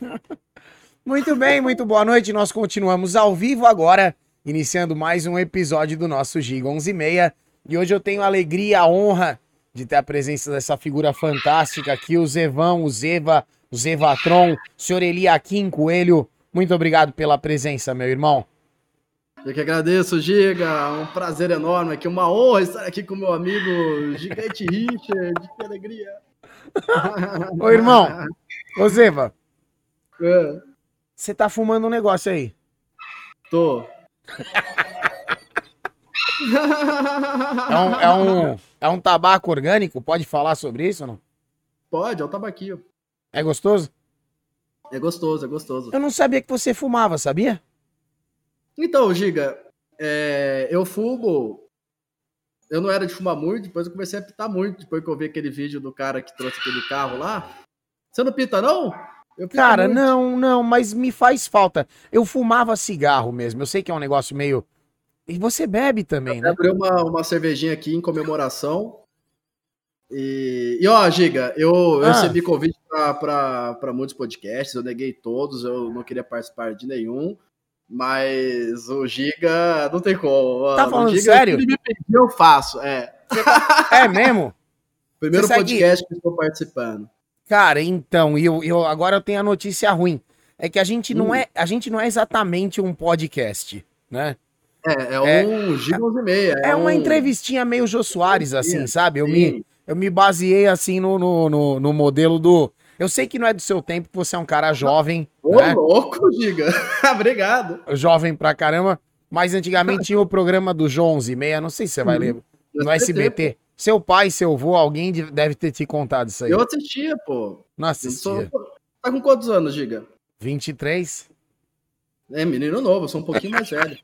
Muito bem, muito boa noite. Nós continuamos ao vivo agora, iniciando mais um episódio do nosso Giga 11 e meia. E hoje eu tenho a alegria, a honra de ter a presença dessa figura fantástica aqui, o Zevão, o Zeva, o Zevatron, o senhor Eliakim Coelho. Muito obrigado pela presença, meu irmão. Eu que agradeço, Giga. Um prazer enorme aqui, uma honra estar aqui com meu amigo Gigante Richard. Que alegria. Ô, irmão, ô Zeva. É. Você tá fumando um negócio aí? Tô. É um, é, um, é um tabaco orgânico? Pode falar sobre isso ou não? Pode, é um tabaquinho. É gostoso? É gostoso, é gostoso. Eu não sabia que você fumava, sabia? Então, Giga, é, eu fumo. Eu não era de fumar muito, depois eu comecei a pitar muito, depois que eu vi aquele vídeo do cara que trouxe aquele carro lá. Você não pita, não? Cara, muito. não, não, mas me faz falta. Eu fumava cigarro mesmo. Eu sei que é um negócio meio. E você bebe também, eu né? Abri uma, uma cervejinha aqui em comemoração. E, e ó, Giga, eu, eu ah. recebi convite para muitos podcasts, eu neguei todos, eu não queria participar de nenhum. Mas o Giga não tem como. Tá falando Giga, sério? Ele me pedir, eu faço. É. É mesmo? Primeiro podcast que estou participando. Cara, então, eu, eu agora eu tenho a notícia ruim. É que a gente não hum. é, a gente não é exatamente um podcast, né? É, é um é, Giga e meia. É, é uma um... entrevistinha meio Jô Soares, assim, sabe? Eu me, eu me baseei, assim, no, no, no, no, modelo do... Eu sei que não é do seu tempo, você é um cara jovem. Ô, né? louco, Giga. Obrigado. Jovem pra caramba. Mas antigamente tinha o programa do João 11 e meia, não sei se você vai uhum. ler, no SBT. Seu pai, seu avô, alguém deve ter te contado isso aí. Eu assistia, pô. Não assistia. Sou... Tá com quantos anos, Giga? 23. É, menino novo, eu sou um pouquinho mais velho.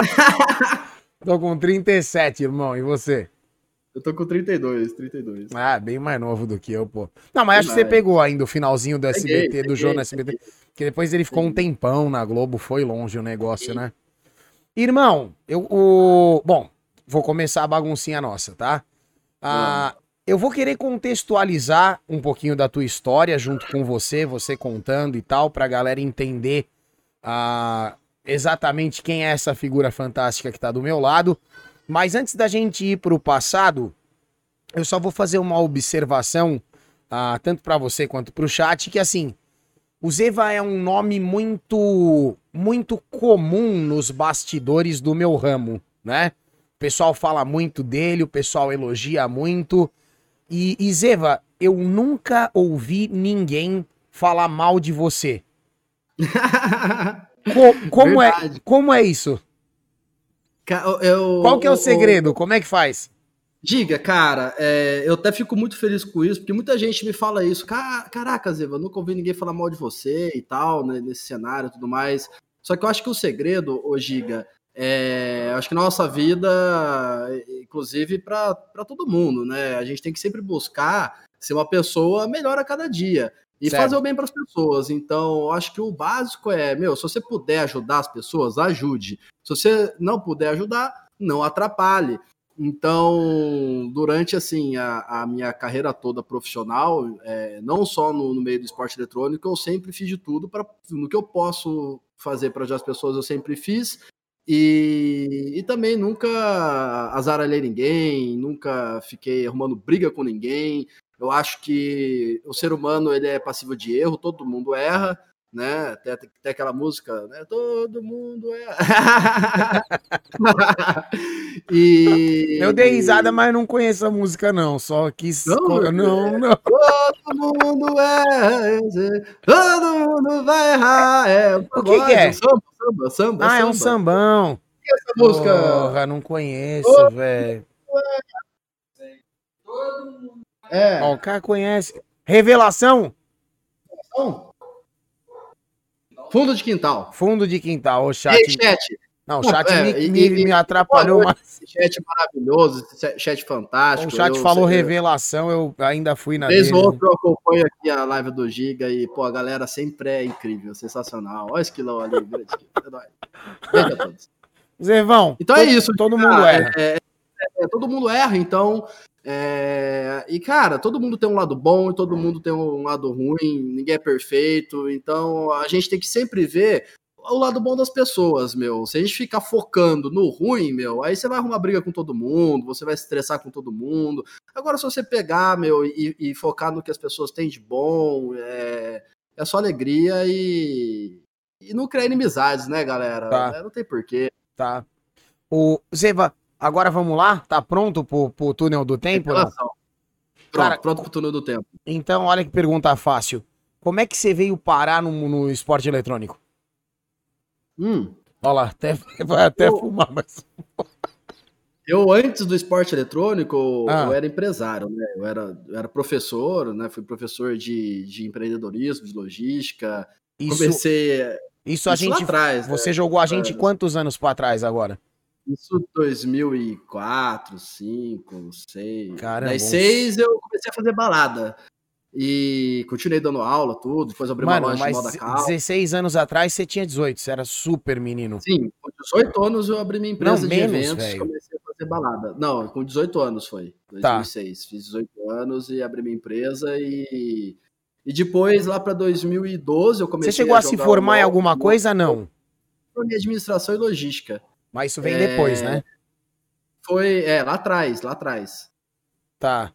tô com 37, irmão. E você? Eu tô com 32, 32. Ah, bem mais novo do que eu, pô. Não, mas acho que você pegou ainda o finalzinho do SBT, peguei, do João no SBT. Que depois ele ficou um tempão na Globo, foi longe o negócio, né? Irmão, eu. O... Bom, vou começar a baguncinha nossa, tá? Ah, eu vou querer contextualizar um pouquinho da tua história junto com você, você contando e tal, pra galera entender ah, exatamente quem é essa figura fantástica que tá do meu lado. Mas antes da gente ir pro passado, eu só vou fazer uma observação, ah, tanto para você quanto pro chat, que assim, o Zeva é um nome muito, muito comum nos bastidores do meu ramo, né? O pessoal fala muito dele, o pessoal elogia muito. E, e Zeva, eu nunca ouvi ninguém falar mal de você. Co como, é, como é isso? Eu, Qual que é o segredo? Como é que faz? Diga, cara, é, eu até fico muito feliz com isso, porque muita gente me fala isso. Caraca, Zeva, nunca ouvi ninguém falar mal de você e tal, né, nesse cenário e tudo mais. Só que eu acho que o segredo, ô Giga, é, acho que na nossa vida, inclusive para todo mundo, né? A gente tem que sempre buscar ser uma pessoa melhor a cada dia e certo. fazer o bem para as pessoas. Então, acho que o básico é, meu, se você puder ajudar as pessoas, ajude. Se você não puder ajudar, não atrapalhe. Então, durante assim a, a minha carreira toda profissional, é, não só no, no, meio do esporte eletrônico, eu sempre fiz de tudo para no que eu posso fazer para ajudar as pessoas, eu sempre fiz. E, e também nunca azaralhei ninguém, nunca fiquei arrumando briga com ninguém. Eu acho que o ser humano ele é passivo de erro, todo mundo erra, né? Tem, tem aquela música, né? Todo mundo erra. e eu dei risada, mas não conheço a música não, só quis não, não, não. Todo mundo erra, todo mundo vai errar. É, o que, que é? Samba, samba, samba. Ah, samba. é um sambão. O que é essa música? Porra, não conheço, velho. Todo mundo. É. Ó, o cara conhece. Revelação? Fundo de quintal. Fundo de quintal, o chat. Ei, chat. Não, o chat é, me, me, me, atrapalhou mais. Chat maravilhoso, chat fantástico. O chat eu, falou revelação, eu ainda fui na Vez outro eu acompanho aqui a live do Giga e, pô, a galera sempre é incrível, sensacional. Olha esse quilão ali, grande. É Beijo a todos. Zervão. Então é isso. Todo mundo erra. É, é, é, todo mundo erra, então. É, e, cara, todo mundo tem um lado bom e todo mundo tem um lado ruim, ninguém é perfeito, então a gente tem que sempre ver o lado bom das pessoas, meu. Se a gente ficar focando no ruim, meu, aí você vai arrumar briga com todo mundo, você vai se estressar com todo mundo. Agora, se você pegar, meu, e, e focar no que as pessoas têm de bom, é, é só alegria e, e não criar inimizades, né, galera? Tá. É, não tem porquê. Tá. O Zeva, agora vamos lá? Tá pronto pro, pro túnel do tempo? Não? Pronto, Cara, pronto pro túnel do tempo. Então, olha que pergunta fácil. Como é que você veio parar no, no esporte eletrônico? Hum, Olha lá, até, vai até Eu- fumar, mas. Eu, antes do esporte eletrônico, Ah. eu era empresário, né? Eu era, eu era professor, né? Fui professor de, de empreendedorismo, de logística. Isso, Comecei isso a isso gente. atrás, né? Você jogou a gente quantos anos pra trás agora? Isso 2004, 2005, 6. Caramba, Daí uns- 6 eu comecei a fazer balada. E continuei dando aula, tudo. Depois abri uma Mano, loja de moda calma. 16 anos atrás você tinha 18, você era super menino. Sim, com 18 anos eu abri minha empresa Não, de menos, eventos velho. comecei a fazer balada. Não, com 18 anos foi. Tá. 2006. Fiz 18 anos e abri minha empresa e. E depois, lá para 2012, eu comecei Você chegou a se jogar formar em uma- alguma uma- coisa? Não. Formei em administração e logística. Mas isso vem É, depois, né? Foi, é, lá atrás, lá atrás. Tá.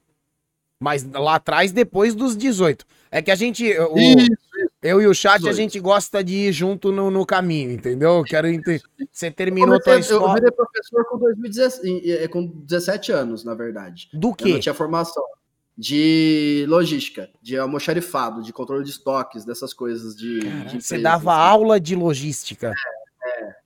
Mas lá atrás, depois dos 18. É que a gente. o- eu e o chat, a 18. gente gosta de ir junto no, no caminho, entendeu? Eu quero entender. Você terminou comecei- tua Eu escola. virei professor com, 2017, eh, com 17 anos, na verdade. Do Eu não quê? tinha formação. De logística, de almoxarifado, de controle de estoques, dessas coisas de. de Cara, você empresas, dava assim. aula de logística. é.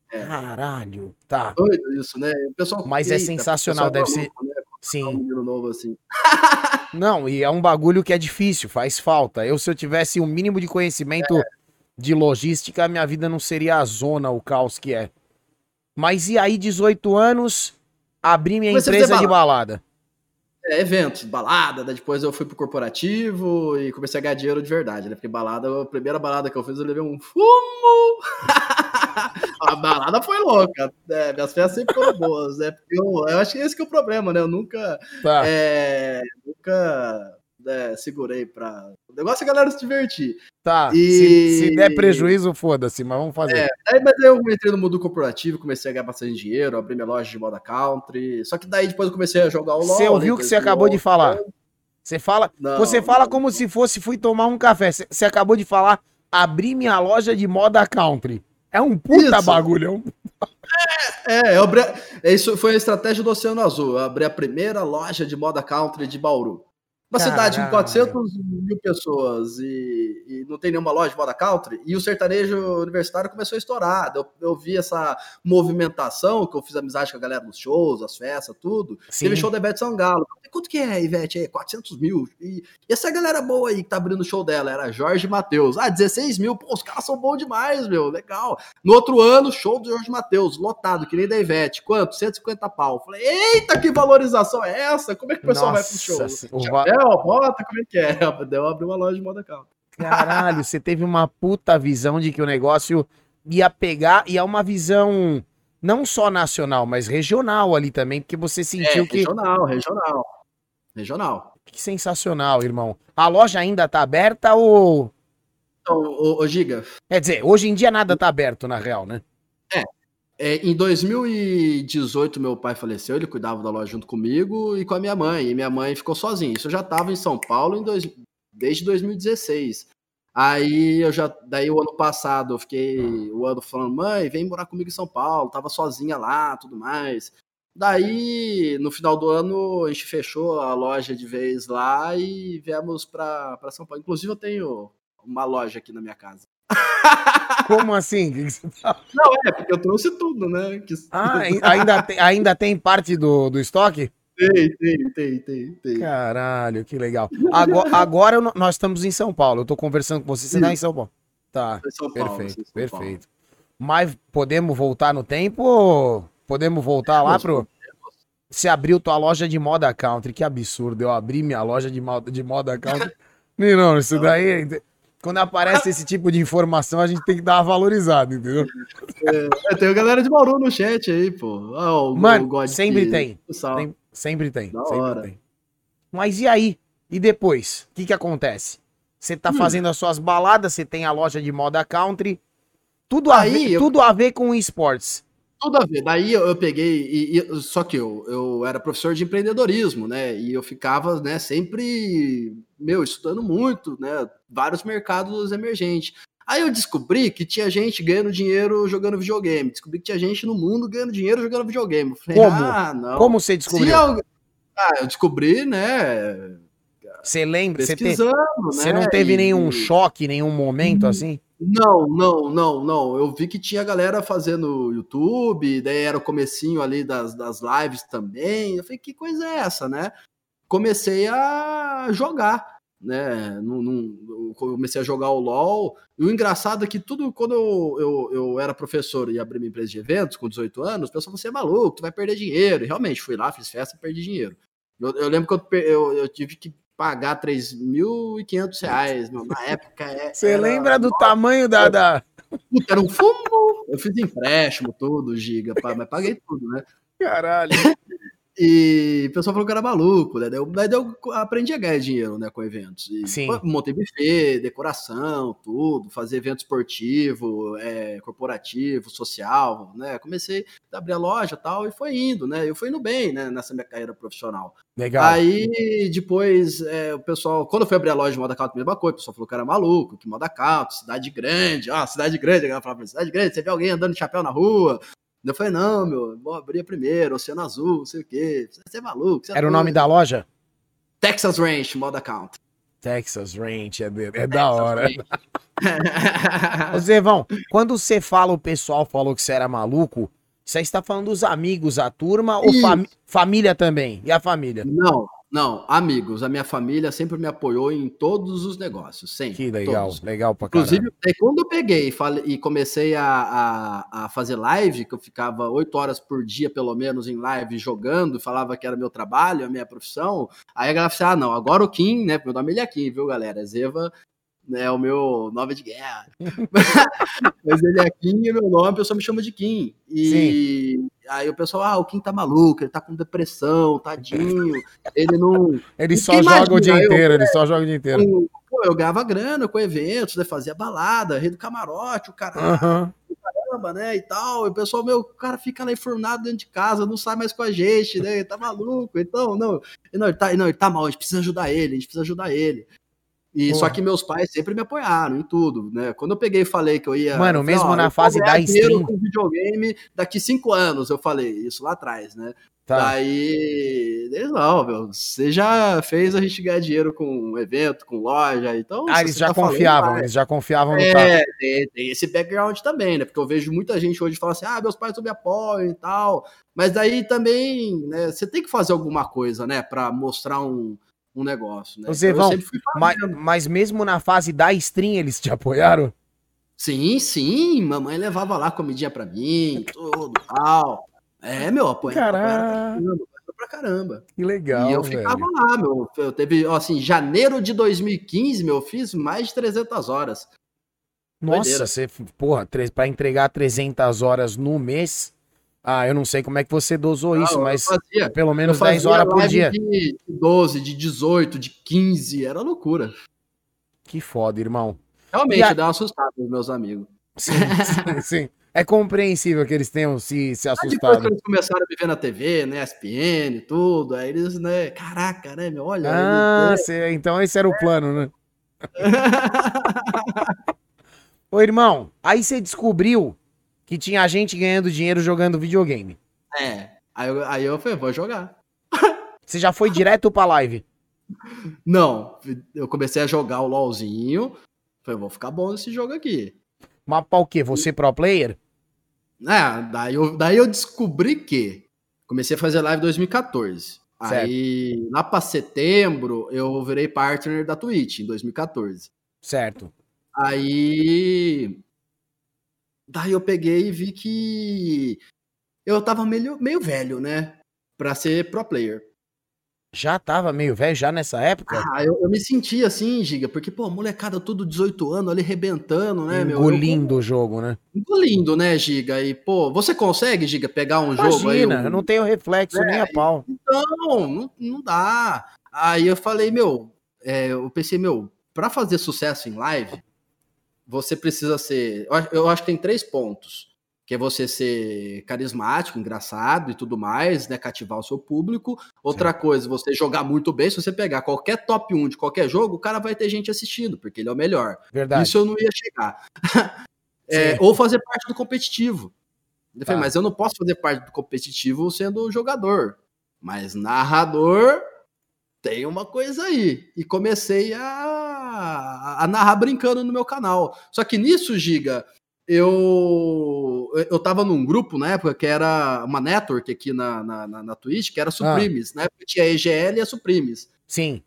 Caralho. Tá. Doido isso, né? O pessoal, Mas é eita, sensacional, o pessoal deve é maluco, né? Um Sim. menino novo assim. Não, e é um bagulho que é difícil, faz falta. Eu, se eu tivesse o mínimo de conhecimento de logística, minha vida não seria a zona, o caos que é. Mas e aí, 18 anos, abri minha Comecei empresa fazer de balada. É, eventos, balada, daí depois eu fui pro corporativo e comecei a ganhar dinheiro de verdade, né? Porque balada, a primeira balada que eu fiz, eu levei um fumo. a balada foi louca. né? minhas festas sempre foram boas, né? Porque eu, eu acho que esse que é o problema, né? Eu nunca, Tá. é, nunca né, segurei pra. O negócio é a galera se divertir. Tá. e- Se, se der prejuízo, foda-se, mas vamos fazer. É, Aí, mas aí eu entrei no mundo corporativo, comecei a ganhar bastante dinheiro, abri minha loja de moda country. Só que daí depois eu comecei a jogar o LOL. Você ouviu o que depois você acabou de LOL. falar? Você fala, Não, você fala não, como se fosse fui tomar um café. Você acabou de falar, abri minha loja de moda country. É um puta Isso. bagulho. é um- É, abri, é, isso foi a estratégia do Oceano Azul. Eu abri a primeira loja de moda country de Bauru. Uma cidade com Caralho. 400 mil pessoas e, e não tem nenhuma loja de moda country. E o sertanejo universitário começou a estourar. Eu, eu vi essa movimentação, que eu fiz amizade com a galera nos shows, as festas, tudo. Sim. Teve show da Ivete Sangalo. Quanto que é, Ivete? É 400 mil. E, e essa galera boa aí que tá abrindo o show dela era Jorge Matheus. Ah, 16 mil. Pô, os caras são bons demais, meu. Legal. No outro ano, show do Jorge Matheus, lotado, que nem da Ivete. Quanto? 150 pau. Falei, eita, que valorização é essa? Como é que o pessoal vai pro show? Nossa, o va- Chapéu, bota, como é que é? Daí eu abri uma loja de moda calma. Caralho, você teve uma puta visão de que o negócio ia pegar, e é uma visão não só nacional, mas regional ali também, porque você sentiu que, É, regional, regional. Regional. que sensacional, irmão. A loja ainda tá aberta ou. Ô Giga, Quer dizer, hoje em dia nada tá aberto, na real, né? É, em 2018, meu pai faleceu, ele cuidava da loja junto comigo e com a minha mãe. E minha mãe ficou sozinha. Isso eu já estava em São Paulo em dois, desde 2016. Aí eu já. Daí o ano passado eu fiquei o ano falando, mãe, vem morar comigo em São Paulo, tava sozinha lá, tudo mais. Daí, no final do ano, a gente fechou a loja de vez lá e viemos para São Paulo. Inclusive, eu tenho uma loja aqui na minha casa. Como assim? Tá- Não, é, porque eu trouxe tudo, né? Que- Ah, ai- ainda tem, ainda tem parte do, do estoque? Tem, tem, tem, tem, tem. Caralho, que legal. Agora, agora nós estamos em São Paulo. Eu tô conversando com você, você tá em São Paulo. Tá, São Paulo, perfeito, São perfeito. Mas podemos voltar no tempo podemos voltar lá pro. Você abriu tua loja de moda country, que absurdo. Eu abri minha loja de moda, de moda country. Não, isso daí. Quando aparece esse tipo de informação, a gente tem que dar uma valorizada, entendeu? É, tem a galera de Bauru no chat aí, pô. Ah, o- Mano, God sempre tem. Tem- Sempre tem, Da sempre hora. tem. Mas e aí? E depois? O que que acontece? Você tá Hum. fazendo as suas baladas, você tem a loja de moda country, tudo a, Aí ver, eu- tudo a ver com esportes. Tudo a ver. Daí eu, eu peguei, e, e- só que eu, eu era professor de empreendedorismo, né? E eu ficava, né, sempre, meu, estudando muito, né? Vários mercados emergentes. Aí eu descobri que tinha gente ganhando dinheiro jogando videogame. Descobri que tinha gente no mundo ganhando dinheiro jogando videogame. Eu falei, Como? ah, não. Como você descobriu? algu- Ah, eu descobri, né? Você lembra? Você, te- Pesquisando, você né? não teve e- nenhum choque, nenhum momento Hum. assim? Não, não, não, não. Eu vi que tinha galera fazendo YouTube, daí era o comecinho ali das, das lives também. Eu falei, que coisa é essa, né? Comecei a jogar, né? Num, num- comecei a jogar o LoL. E o engraçado é que tudo, quando eu, eu, eu era professor e abri minha empresa de eventos com 18 anos, o pessoal falou, você é maluco, tu vai perder dinheiro. E realmente, fui lá, fiz festa e perdi dinheiro. Eu, eu lembro que eu, eu, eu tive que pagar 3.500 reais, meu, na época. é- Você era- lembra do tamanho da. da... Puta, era um fumo. Eu fiz empréstimo, tudo, giga, pá, mas paguei tudo, né? Caralho. E o pessoal falou que era maluco, né? Daí eu, aprendi a ganhar dinheiro, né, com eventos. E, Sim. montei buffet, decoração, tudo, fazer evento esportivo, é, corporativo, social, né? Comecei a abrir a loja e tal, e foi indo, né? Eu fui indo bem, né, nessa minha carreira profissional. Legal. Aí, depois, é, o pessoal, quando eu fui abrir a loja de moda count, mesma coisa, o pessoal falou que era maluco, que moda count, cidade grande, ó, cidade grande, eu falava, cidade grande, você vê alguém andando de chapéu na rua. Eu falei, não, meu, vou abrir primeiro, Oceano Azul, não sei o quê, você é maluco. Você é Era o doido. nome da loja? Texas Ranch, moda count. Texas Ranch, é, é da hora. Ô Zevão, quando você fala o pessoal falou que você era maluco, você está falando dos amigos, a turma ou Isso. fami- família também? E a família? não, não, amigos, a minha família sempre me apoiou em todos os negócios, sempre. Que legal, todos. legal pra caralho. Inclusive, quando eu peguei e, comecei a, a, a fazer live, que eu ficava oito horas por dia, pelo menos, em live jogando, falava que era meu trabalho, a minha profissão, aí a galera falou assim, ah, não, agora o Kim, né, meu nome é Kim, viu, galera? Zeva né, é o meu nome de guerra. Mas ele é Kim e meu nome, o pessoal me chama de Kim. E aí o pessoal, ah, o Kim tá maluco, ele tá com depressão, tadinho, ele não... Ele só joga o dia imagina, eu- inteiro, ele só joga o dia inteiro. com- Pô, eu ganhava grana com eventos, né? Fazia balada, rei do camarote, o cara Aham. caramba, né? E tal. E o pessoal, meu, o cara fica lá enfurnado dentro de casa, não sai mais com a gente, né? Ele tá maluco. Então, não, não, ele tá, não, ele tá mal, a gente precisa ajudar ele, a gente precisa ajudar ele. E Porra. só que meus pais sempre me apoiaram em tudo, né? Quando eu peguei e falei que eu ia. Mano, falei, mesmo na fase da dinheiro stream. com videogame daqui cinco anos, eu falei, isso lá atrás, né? Tá. Daí, eles não, meu, você já fez a gente ganhar dinheiro com evento, com loja, então. Ah, eles já tá falando, confiavam, vai. eles já confiavam no. É, tem, tem esse background também, né? Porque eu vejo muita gente hoje falar assim: ah, meus pais não me apoiam e tal. Mas daí também, né, você tem que fazer alguma coisa, né, pra mostrar um, um negócio, né? Fui Mas, mas mesmo na fase da stream, eles te apoiaram? Sim, sim, mamãe levava lá comidinha pra mim, tudo, tal. É, meu, apoio Caralho. pra caramba. Que legal, e eu velho. ficava lá, meu. Eu teve, ó, assim, janeiro de 2015, meu, eu fiz mais de 300 horas. Nossa, doideira. você, porra, pra entregar 300 horas no mês, ah, eu não sei como é que você dosou Não, isso, mas fazia, pelo menos 10 fazia horas por dia. De 12, de 18, de 15, era loucura. Que foda, irmão. Realmente, a- dá uma assustada nos meus amigos. Sim, sim, sim. É compreensível que eles tenham se, se Aí depois que assustado. eles começaram a me ver na TV, né, SPN e tudo, aí eles, né, caraca, né, meu, olha. Ah, ele- cê- então esse era o plano, né? Ô, irmão, aí você descobriu que tinha gente ganhando dinheiro jogando videogame. é, aí eu, aí eu falei, vou jogar. Você já foi direto pra live. Não, eu comecei a jogar o LOLzinho, falei, vou ficar bom nesse jogo aqui. Mas pra o quê? Você pro player? É, daí eu, daí eu descobri que comecei a fazer live em 2014. Aí, lá pra setembro, eu virei partner da Twitch, em 2014. Certo. Aí. Daí eu peguei e vi que eu tava meio, meio velho, né? Pra ser pro player. Já tava meio velho, já nessa época? Ah, eu, eu me senti assim, Giga, porque, pô, molecada tudo 18 anos ali rebentando, né, meu? Engolindo o jogo, né? Engolindo, né, Giga? E, pô, você consegue, Giga, pegar um Imagina, jogo aí? Um... eu não tenho reflexo é, nem a pau. Então, não, não dá. Aí eu falei, meu, é, eu pensei, meu, para fazer sucesso em live, você precisa ser. Eu acho que tem três pontos. Que é você ser carismático, engraçado e tudo mais, né? Cativar o seu público. Outra Sim. coisa, você jogar muito bem. Se você pegar qualquer top 1 de qualquer jogo, o cara vai ter gente assistindo, porque ele é o melhor. Verdade. Isso eu não ia chegar. é, ou fazer parte do competitivo. Eu falei, tá. mas eu não posso fazer parte do competitivo sendo jogador. Mas narrador, tem uma coisa aí. E comecei a, a narrar brincando no meu canal. Só que nisso, Giga, eu eu tava num grupo na época que era uma network aqui na, na, na, na Twitch, que era Suprimes, ah. né? Tinha a EGL e a Suprimes. Sim.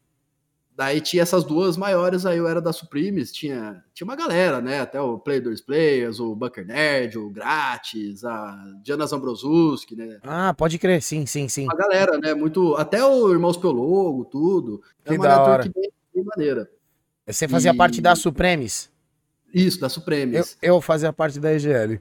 Daí tinha essas duas maiores, aí eu era da Suprimes, tinha, tinha uma galera, né? Até o Play 2 Players, o Bunker Nerd, o Grátis, a Diana Zambrosuski, né? Ah, pode crer, sim, sim, sim. Uma galera, né? Muito. Até o Irmãos Pelogo, tudo. É uma network bem, bem maneira. Você fazia e... parte da Supremes? Isso, da Supremes. Eu, eu fazia parte da EGL.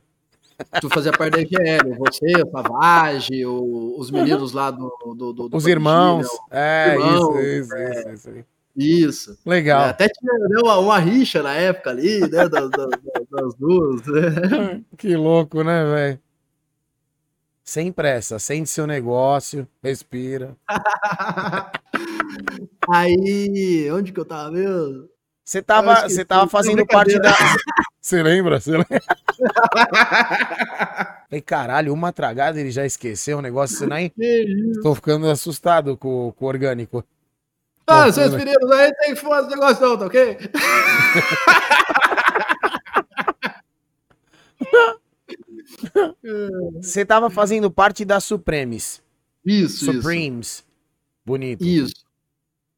Tu fazia parte da EGL, você, o Savage, os meninos lá do. do, do, do os irmãos. é, irmãos, isso, isso, é. isso, isso, isso. Isso. Legal. É, até tinha né, uma, uma, rixa na época ali, né? Das, das, das duas. Né? Que louco, né, velho? Sem pressa, sente seu negócio, respira. Aí, onde que eu tava mesmo? Você tava, você tava fazendo parte da. Você lembra? Você lembra? Falei, caralho, uma tragada ele já esqueceu o negócio. Você nem. Tô ficando assustado com, com o orgânico. Ah, seus meninos aí tem que fazer negócio não, tá ok? Você tava fazendo parte da Supremes. Isso, Supremes. Isso. Bonito. Isso.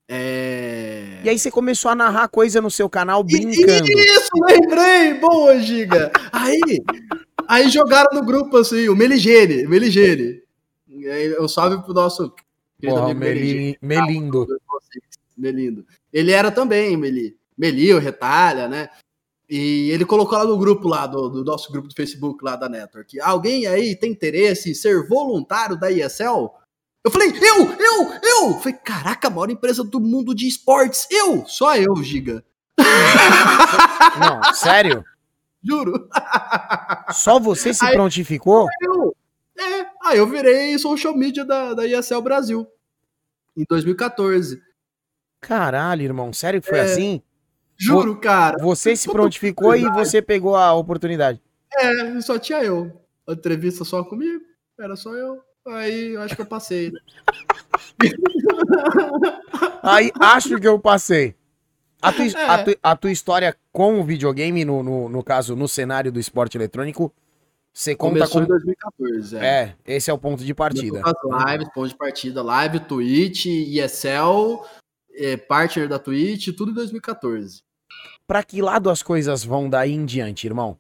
É... E aí você começou a narrar coisa no seu canal brincando. Isso, lembrei! Boa, Giga! Aí, aí jogaram no grupo assim, o Meligene, Meligene. Eu salve pro nosso Porra, Meli, Melindo. Melindo. Ele era também Meli. Meli, o Retalha, né? E ele colocou lá no grupo lá, do, do, nosso grupo do Facebook lá da Network. Alguém aí tem interesse em ser voluntário da ESL? Eu falei, eu, eu, eu! falei, caraca, a maior empresa do mundo de esportes, eu! Só eu, Giga. Não, sério? Juro. Só você se aí, prontificou? Eu. É, aí eu virei social media da, da ESL Brasil. Em 2014. Caralho, irmão, sério que foi é, assim? Juro, cara. Você se prontificou e você pegou a oportunidade. É, só tinha eu. A entrevista só comigo, era só eu. Aí eu acho que eu passei. Né? Aí acho que eu passei. A tua, é. a, tu, a tua, história com o videogame, no, no, no, caso, no cenário do esporte eletrônico, você conta Começou com... em 2014, é. É, esse é o ponto de partida. As lives, ponto de partida, live, Twitch, ESL, é, partner da Twitch, tudo em 2014. Pra que lado as coisas vão daí em diante, irmão?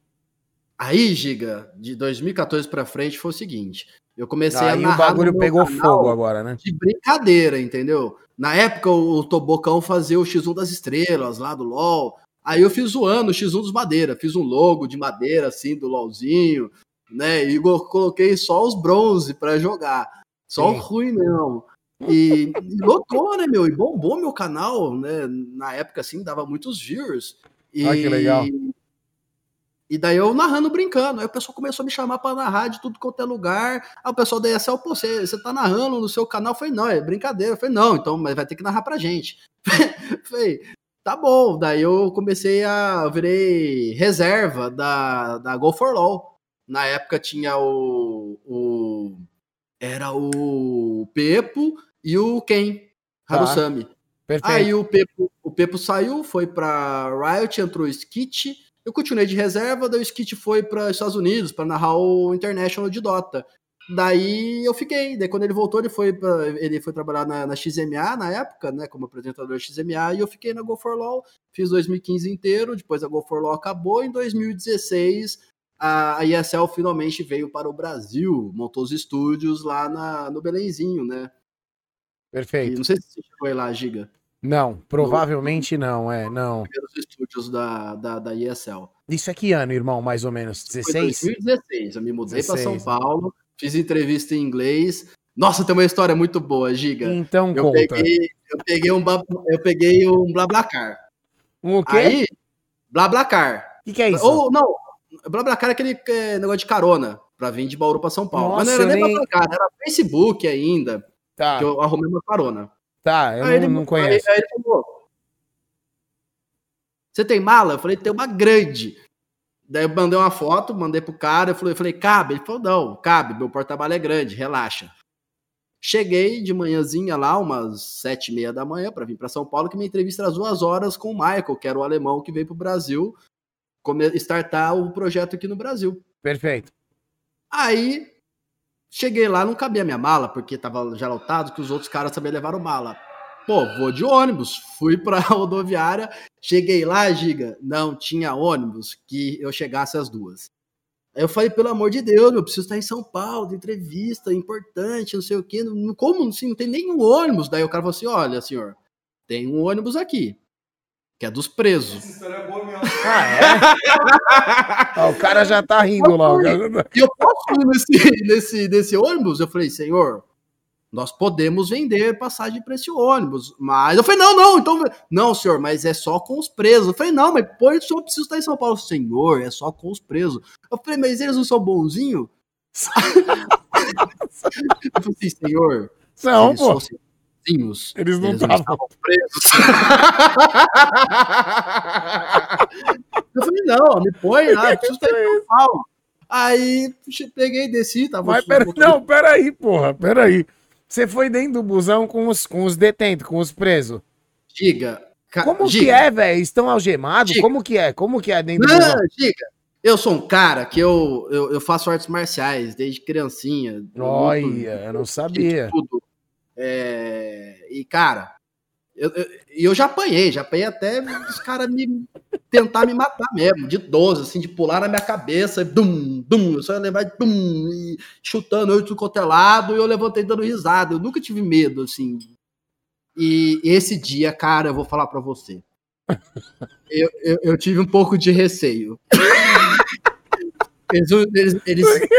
Aí, Giga, de 2014 pra frente foi o seguinte. Eu comecei Aí a narrar. Aí o bagulho pegou fogo agora, né? De brincadeira, entendeu? Na época, o Tobocão fazia o X1 das estrelas lá do LoL. Aí eu fiz zoando o X1 dos Madeira. Fiz um logo de madeira, assim, do LoLzinho, né? E coloquei só os bronze para jogar. Só Sim. o ruim, não. E, e lotou, né, meu? E bombou meu canal, né? Na época, assim, dava muitos views. E, ah, que legal. E daí eu narrando, brincando. Aí o pessoal começou a me chamar para narrar de tudo quanto é lugar. Aí o pessoal da ESL, pô, você, você tá narrando no seu canal? Eu falei, não, é brincadeira. Eu falei, não, então, mas vai ter que narrar pra gente. Eu falei, tá bom. Daí eu comecei a. Eu virei reserva da, da Go for LOL. Na época tinha o. o era o Pepo e o Ken Harusami. Tá. Aí o Pepo, o Pepo saiu, foi pra Riot, entrou o Skit eu continuei de reserva, daí o Skit foi para os Estados Unidos para narrar o International de Dota. Daí eu fiquei. Daí quando ele voltou, ele foi pra, ele foi trabalhar na, na, XMA na época, né, como apresentador XMA, e eu fiquei na Go for Law. Fiz 2015 inteiro, depois a Go for Law acabou. Em 2016, a, a ESL finalmente veio para o Brasil, montou os estúdios lá na, no Belenzinho, né? Perfeito. E não sei se você chegou aí lá, Giga. Não, provavelmente não, é, não. Primeiros estúdios da, da, da ESL. Isso é que ano, irmão, mais ou menos? Foi 16? 2016. Eu me mudei para São 16. Paulo, fiz entrevista em inglês. Nossa, tem uma história muito boa, Giga. Então Eu conta. peguei, eu peguei um eu peguei um BlaBlaCar. O quê? Aí, BlaBlaCar. O que, que é isso? Ou não, BlaBlaCar é aquele é, negócio de carona pra vir de Bauru pra São Paulo. Mas não Nossa, era nem nem- BlaBlaCar, era Facebook ainda, Tá, que eu arrumei uma carona. tá, eu Aí não, ele- não conheço. Aí, aí ele falou: Você tem mala? Eu falei, tem uma grande. Daí eu mandei uma foto, mandei pro cara, eu falei, eu falei, cabe? Ele falou, não, cabe, meu porta-mala é grande, relaxa. Cheguei de manhãzinha lá, umas sete e meia da manhã, para vir para São Paulo, que minha entrevista às duas horas com o Michael, que era o alemão que veio pro Brasil startar o projeto aqui no Brasil. Perfeito. Aí cheguei lá, não cabia minha mala, porque tava já lotado, que os outros caras também levaram mala. Pô, vou de ônibus, fui pra rodoviária, cheguei lá, Giga, não tinha ônibus que eu chegasse às duas. Aí eu falei, pelo amor de Deus, eu preciso estar em São Paulo, entrevista, importante, não sei o quê. Não, como assim? Não tem nenhum ônibus. Daí o cara falou assim: olha, senhor, tem um ônibus aqui, que é dos presos. Essa história é boa mesmo. Ah, é? Ah, o cara já tá rindo lá. tá- E eu posso ir nesse, nesse, nesse ônibus? Eu falei, senhor, nós podemos vender passagem para esse ônibus. Mas eu falei, não, não, então. Não, senhor, mas é só com os presos. Eu falei, não, mas pô, o senhor precisa estar em São Paulo. Senhor, é só com os presos. Eu falei, mas eles não são bonzinhos? eu falei assim, senhor, se Não, pô. fossem bonzinhos, Eles não eles não estavam. presos. eu falei, não, me põe lá, eu preciso estar em São Paulo. Aí peguei, desci, tava Mas pera, não, peraí, porra, peraí. Você foi dentro do busão com os, com os detentos, com os presos. Giga. ca- Como que é, velho? Estão algemados? Diga. Como que é? Como que é dentro do busão? Não, Giga. Eu sou um cara que eu, eu, eu faço artes marciais desde criancinha. Olha, eu não de sabia. tudo. É, e, cara, eu, eu, e eu já apanhei, já apanhei até os caras me tentar me matar mesmo, de 12, assim, de pular na minha cabeça, dum, dum, eu só ia levar dum, e chutando eu tudo quanto é e eu levantei dando risada. Eu nunca tive medo, assim. E esse dia, cara, eu vou falar pra você. Eu, eu, eu tive um pouco de receio. Eles, eles, eles-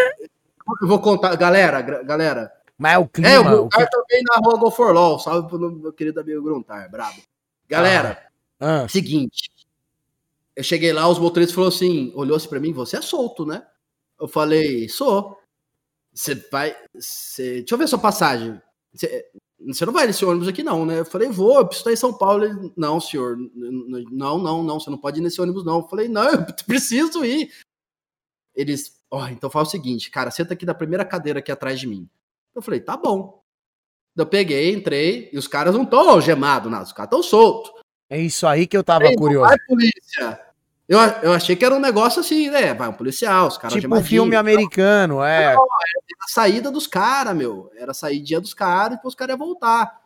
eu vou contar, galera, galera, Mas é o clima. é, o o Gruntar que- também na rua Go for Law. Salve pro meu querido amigo Gruntar, brabo. Galera, Ah, seguinte. Eu cheguei lá, os motoristas falaram assim, olhou assim pra mim, você é solto, né? Eu falei, sou. Você vai... Você... Deixa eu ver sua passagem. Você... não vai nesse ônibus aqui não, né? Eu falei, vou, eu preciso estar em São Paulo. Ele, não, senhor, não, não, não, você não pode ir nesse ônibus não. Eu falei, não, eu preciso ir. Eles, ó, então faz o seguinte, cara, senta aqui na primeira cadeira aqui atrás de mim. Eu falei, tá bom. Eu peguei, entrei, e os caras não estão algemados, nada, os caras estão soltos. é isso aí que eu tava Ei, curioso. Vai, polícia! Eu, eu achei que era um negócio assim, né? Vai um policial, os caras Tipo algemadinhos, filme americano, é. Era a saída dos caras, meu. Era a saída dos caras e depois os caras iam voltar.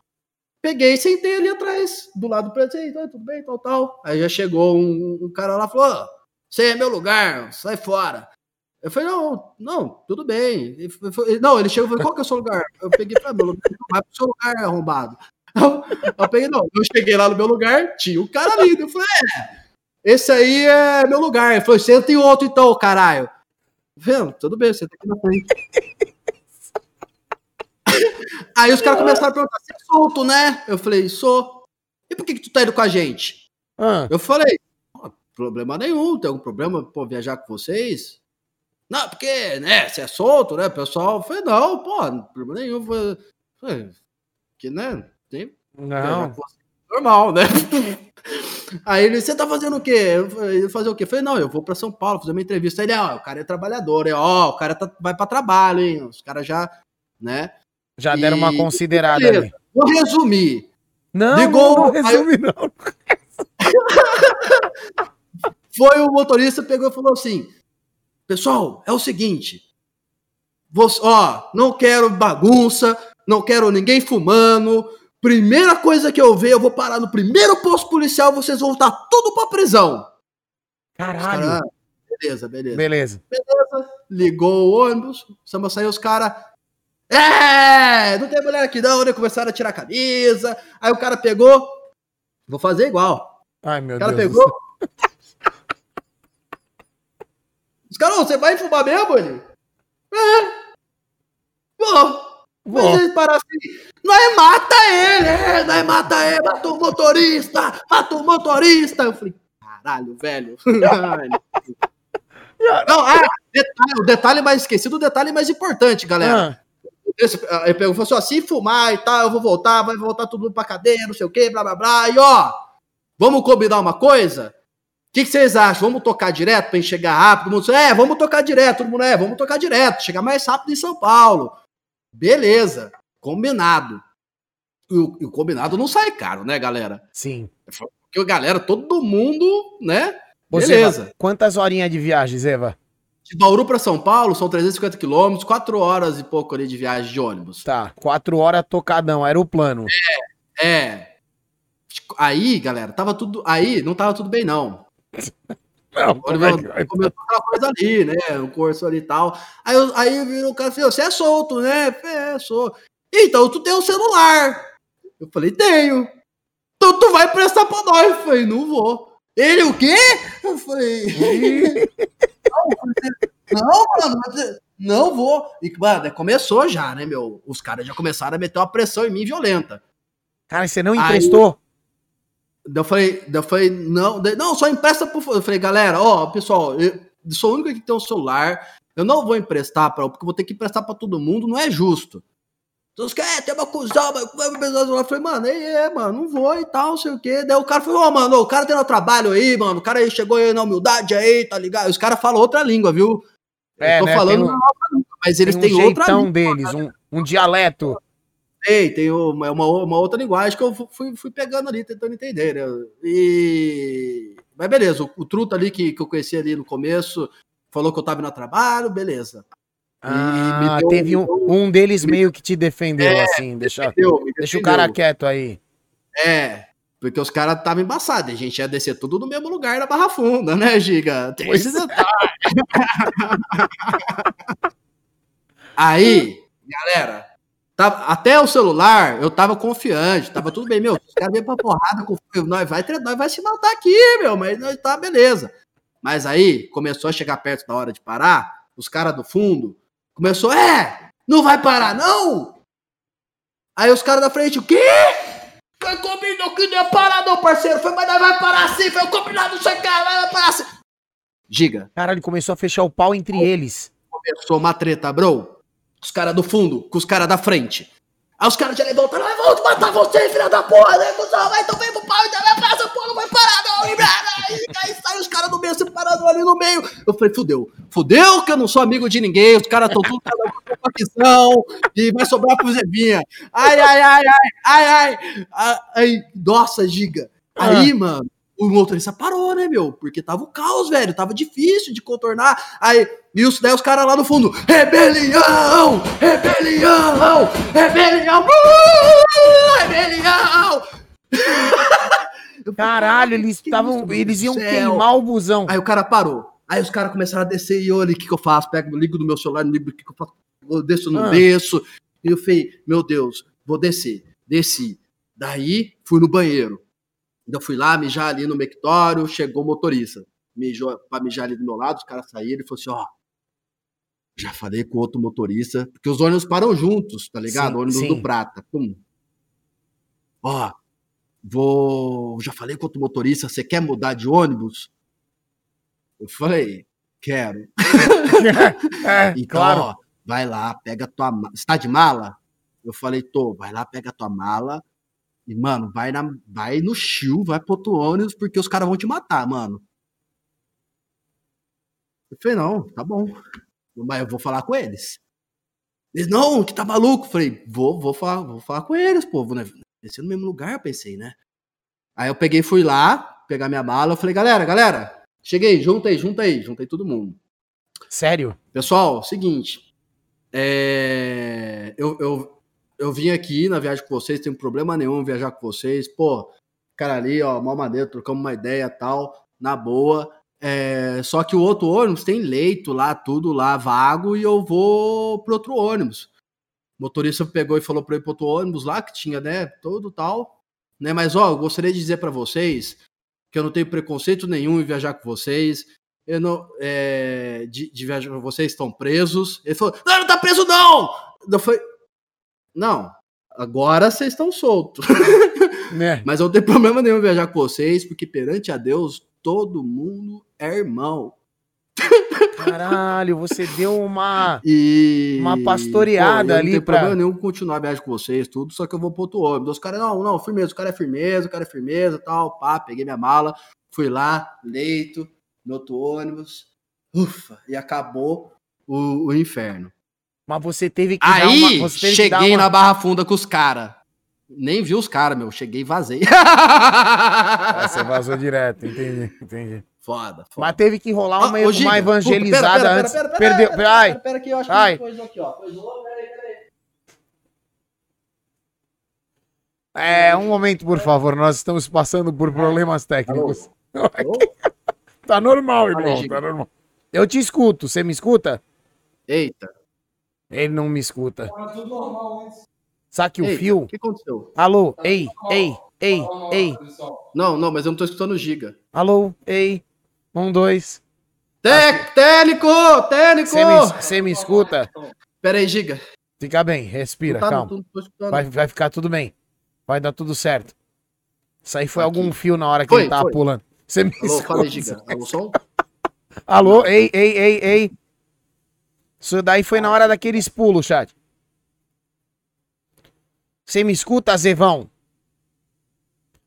Peguei e sentei ali atrás, do lado do presidente, "Oi, tudo bem, tal, tal. Aí já chegou um, um cara lá e falou: "Ô, Você é meu lugar, sai fora. Eu falei, não, não, tudo bem. Ele ele- não, ele chegou e falou, qual que é o seu lugar? Eu peguei, falei, meu lugar, vai pro seu lugar, arrombado. Eu, eu peguei, não, eu cheguei lá no meu lugar, tinha o cara ali. Eu falei, é, esse aí é meu lugar. Ele falou, senta em outro então, caralho. "Não, tudo bem, senta aqui na frente. Aí os caras começaram a perguntar, você é solto, né? Eu falei, sou. E por que, que tu tá indo com a gente? Ah, Eu falei, "Pô, problema nenhum, tem algum problema pô, viajar com vocês? Não, porque, né, você é solto, né, pessoal? Eu falei, não, pô, não problema nenhum. Falei, falei, que, né, tem não. normal, né? Aí ele, você tá fazendo o quê? "Eu fazer o quê? Eu falei, não, eu vou pra São Paulo fazer uma entrevista. Aí ele, ó, o cara é trabalhador, hein? ó, o cara tá, vai pra trabalho, hein? Os caras já, né? Já deram uma E- considerada beleza. ali. Vou resumir. Não, Ligou, não, não resume, não. Foi o motorista, pegou e falou assim: Pessoal, é o seguinte. Você, ó, não quero bagunça, não quero ninguém fumando. Primeira coisa que eu ver, eu vou parar no primeiro posto policial, vocês vão voltar tudo pra prisão. Caralho. caras, "Ah, beleza, beleza. Beleza. Ligou o ônibus, samba saiu os caras. É, não tem mulher aqui não, né? Começaram a tirar a camisa. Aí o cara pegou. Vou fazer igual. Ai, meu O cara Deus. pegou. Os caras, "Ô, você vai fumar mesmo, ele? É. Mas Vou. ele para assim, nós mata ele, é, nós mata ele, mata o motorista, mata o motorista. Eu falei, caralho, velho. Não, ah, detalhe, o detalhe mais esquecido, o detalhe mais importante, galera. Ah, Esse, ele perguntou assim, ó, se fumar e tal, eu vou voltar, vai voltar todo mundo pra cadeia, não sei o quê, blá, blá, blá. E ó, vamos combinar uma coisa? O que, que vocês acham? Vamos tocar direto pra gente chegar rápido? Todo mundo, é, vamos tocar direto. Todo mundo, é, vamos tocar direto, chegar mais rápido em São Paulo. Beleza, combinado. E o, e o combinado não sai caro, né, galera? sim. Porque a galera, todo mundo, né? Beleza. Zeva, quantas horinhas de viagem, Zeva? De Bauru pra São Paulo são 350 quilômetros, 4 horas e pouco ali de viagem de ônibus. Tá, quatro horas tocadão, era o plano. É. Aí, galera, tava tudo. Aí não tava tudo bem, não. Não, como é que Olha, vai- começou aquela coisa ali, né? O curso ali e tal. Aí, eu- aí virou o cara e falou: Você é solto, né? Falei, É, sou. Então, tu tem um celular. Eu falei: Tenho. Então, tu vai prestar pra nós. Eu falei: Não vou. Ele, o quê? Eu falei: Não, mano, mas- não vou. E, mano, começou já, né, meu? Os caras já começaram a meter uma pressão em mim violenta. Cara, você não Aí- emprestou? Daí eu falei, daí eu falei, não, daí- não, só empresta favor. Eu falei, galera, ó, pessoal, eu sou o único que tem um celular, eu não vou emprestar para, porque eu vou ter que emprestar para todo mundo, não é justo. Então os caras, é, tem uma cuzão, mas vai emprestar o celular. Eu falei, mano, é, é, mano, não vou e tal, não sei o quê. Daí o cara falou, ó, mano, o cara tem no trabalho aí, mano, o cara aí chegou aí na humildade aí, tá ligado? Os caras falam outra língua, viu? É, eu tô né, falando um- mas eles tem um têm outra língua. deles, um, um dialeto. Tem, tem uma, uma, uma outra linguagem que eu fu- fui, fui pegando ali, tentando entender, né? E... Mas beleza, o, o truta ali que, que eu conheci ali no começo falou que eu tava a trabalho, beleza. Ah, me deu- teve um, um deles meio que te defendeu, É, assim. Deixa, Entendeu? Me deixa o defendeu. cara quieto aí. É, porque os caras estavam embaçados, a gente ia descer tudo no mesmo lugar na Barra Funda, né, Giga? Tem Pois esse detalhe. Aí, galera, tava- até o celular eu tava confiante, tava tudo bem, meu. Os caras vêm pra porrada, com, nós, vai, nós vai se matar aqui, meu, mas nós tá beleza. Mas aí começou a chegar perto da hora de parar, os caras do fundo começou, é, não vai parar, não! Aí os caras da frente, o quê? Foi combinado que não ia parar, não, parceiro. Foi, mas nós vai parar assim. Foi combinado isso aqui, nós vai parar assim. Giga, Cara, ele começou a fechar o pau entre eles. começou uma treta, bro. Os caras do fundo, com os caras da frente. Aí os caras já levantaram, vai, vamos matar você, filha da porra, né? cuzão? Vai, então vem pro pau, então vai pra essa porra, não vai parar, não. E, aí sai os caras do meio, separados ali no meio. Eu falei, fudeu. Fudeu que eu não sou amigo de ninguém, os caras estão tudo com facção, e vai sobrar pro Zevinha. Ai, ai, ai, ai, ai, ai. Ai, ai, nossa, giga. Aí, mano, o motorista parou, né, meu? Porque tava o caos, velho. Tava difícil de contornar. Aí, isso daí os caras lá no fundo. Rebelião! Rebelião! Rebelião! Uh, rebelião! Caralho, eles estavam. Eles iam céu? queimar o busão. Aí o cara parou. Aí os caras começaram a descer e eu ali, o que, que eu faço? Pego, ligo do meu celular, ligo o que, que eu faço? Eu desço, não Ah. desço. E eu falei, meu Deus, vou descer. Desci. Daí fui no banheiro. Ainda fui lá mijar ali no mectório, chegou o motorista. Mijou pra mijar ali do meu lado, os caras saíram e falou assim: ó. Já falei com outro motorista, porque os ônibus param juntos, tá ligado? Sim, ônibus sim. do Prata. Pum. Ó, vou. Já falei com outro motorista, você quer mudar de ônibus? Eu falei, quero. é, Então, claro. ó, vai lá, pega tua mala. Você tá de mala? Eu falei, tô, vai lá, pega tua mala. E, mano, vai, na, vai no chill, vai pro outro ônibus, porque os caras vão te matar, mano. Eu falei, não, tá bom. Mas eu vou falar com eles. Eles, não, que tá maluco. Eu falei, vou, vou falar, vou falar com eles, pô. Vou descer no mesmo lugar, eu pensei, né? Aí eu peguei, fui lá, pegar minha mala. Eu falei, galera, galera, cheguei, junta aí, junta aí, juntei todo mundo. Sério? Pessoal, seguinte. é, Eu, eu, eu vim aqui na viagem com vocês, tem problema nenhum viajar com vocês. Pô, cara ali, ó, mal maneiro, trocamos uma ideia tal, na boa. É, Só que o outro ônibus tem leito lá, tudo lá vago, e eu vou pro outro ônibus. O motorista pegou e falou para ir pro outro ônibus lá, que tinha, né, todo tal. Né, mas, ó, eu gostaria de dizer para vocês que eu não tenho preconceito nenhum em viajar com vocês. Eu não, é, de, de viajar com vocês, estão presos. Ele falou, não, não tá preso não! Eu falei, não, agora vocês estão soltos. É. Mas eu não tenho problema nenhum viajar com vocês, porque perante a Deus, todo mundo é irmão. Caralho, você deu uma e, uma pastoreada pô, ali não tem pra... problema nenhum continuar a viagem com vocês, tudo, só que eu vou pro outro ônibus. Os caras, não, não, firmeza, o cara é firmeza, o cara é firmeza, tal, pá, peguei minha mala, fui lá, leito, no outro ônibus, ufa, e acabou o, o inferno. Mas você teve que Aí, uma, teve cheguei uma... na Barra Funda com os caras. Nem vi os caras, meu. Cheguei e vazei. Ah, você vazou direto, entendi, entendi. Foda, foda. Mas teve que rolar uma, ah, uma evangelizada pera, pera, antes. Pera, pera, pera, Perdeu. Pera, pera, que eu acho Ai. que coisa aqui, ó. É, um momento, por favor. Nós estamos passando por problemas técnicos. Alô? Alô? tá normal, irmão. Tá normal. Eu te escuto. Você me escuta? Eita. Ele não me escuta. Tá tudo normal antes. Saque o fio. O que aconteceu? Alô, ei, ei, ei, ei. Não, não, mas eu não tô escutando o Giga. Alô, ei. Um, dois. técnico! Técnico! Você me, me, escuta? Pera aí, Giga. Fica bem, respira, tá, calma. vai, vai ficar tudo bem. Vai dar tudo certo. Isso aí foi Aqui. algum fio na hora que foi, ele tava foi. pulando. Você me Alô, escuta. fala aí, Giga. Alô, som? Alô, ei, ei, ei, ei. Isso daí foi na hora daqueles pulos, chat. Você me escuta, Zevão?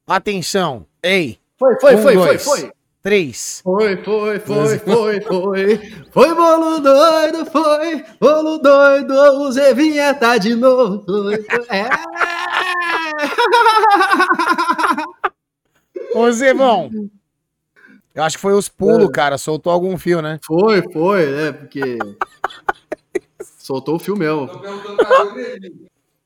Atenção. Ei. Foi, foi, um, foi, dois, foi, foi. Três. Foi, foi, foi, foi, foi. Foi bolo doido, foi. Bolo doido, o Zevinha tá de novo. É. Ô, Zevão. Eu acho que foi os pulos, é. cara. Soltou algum fio, né? Foi, foi, é, porque. Soltou o fio mesmo.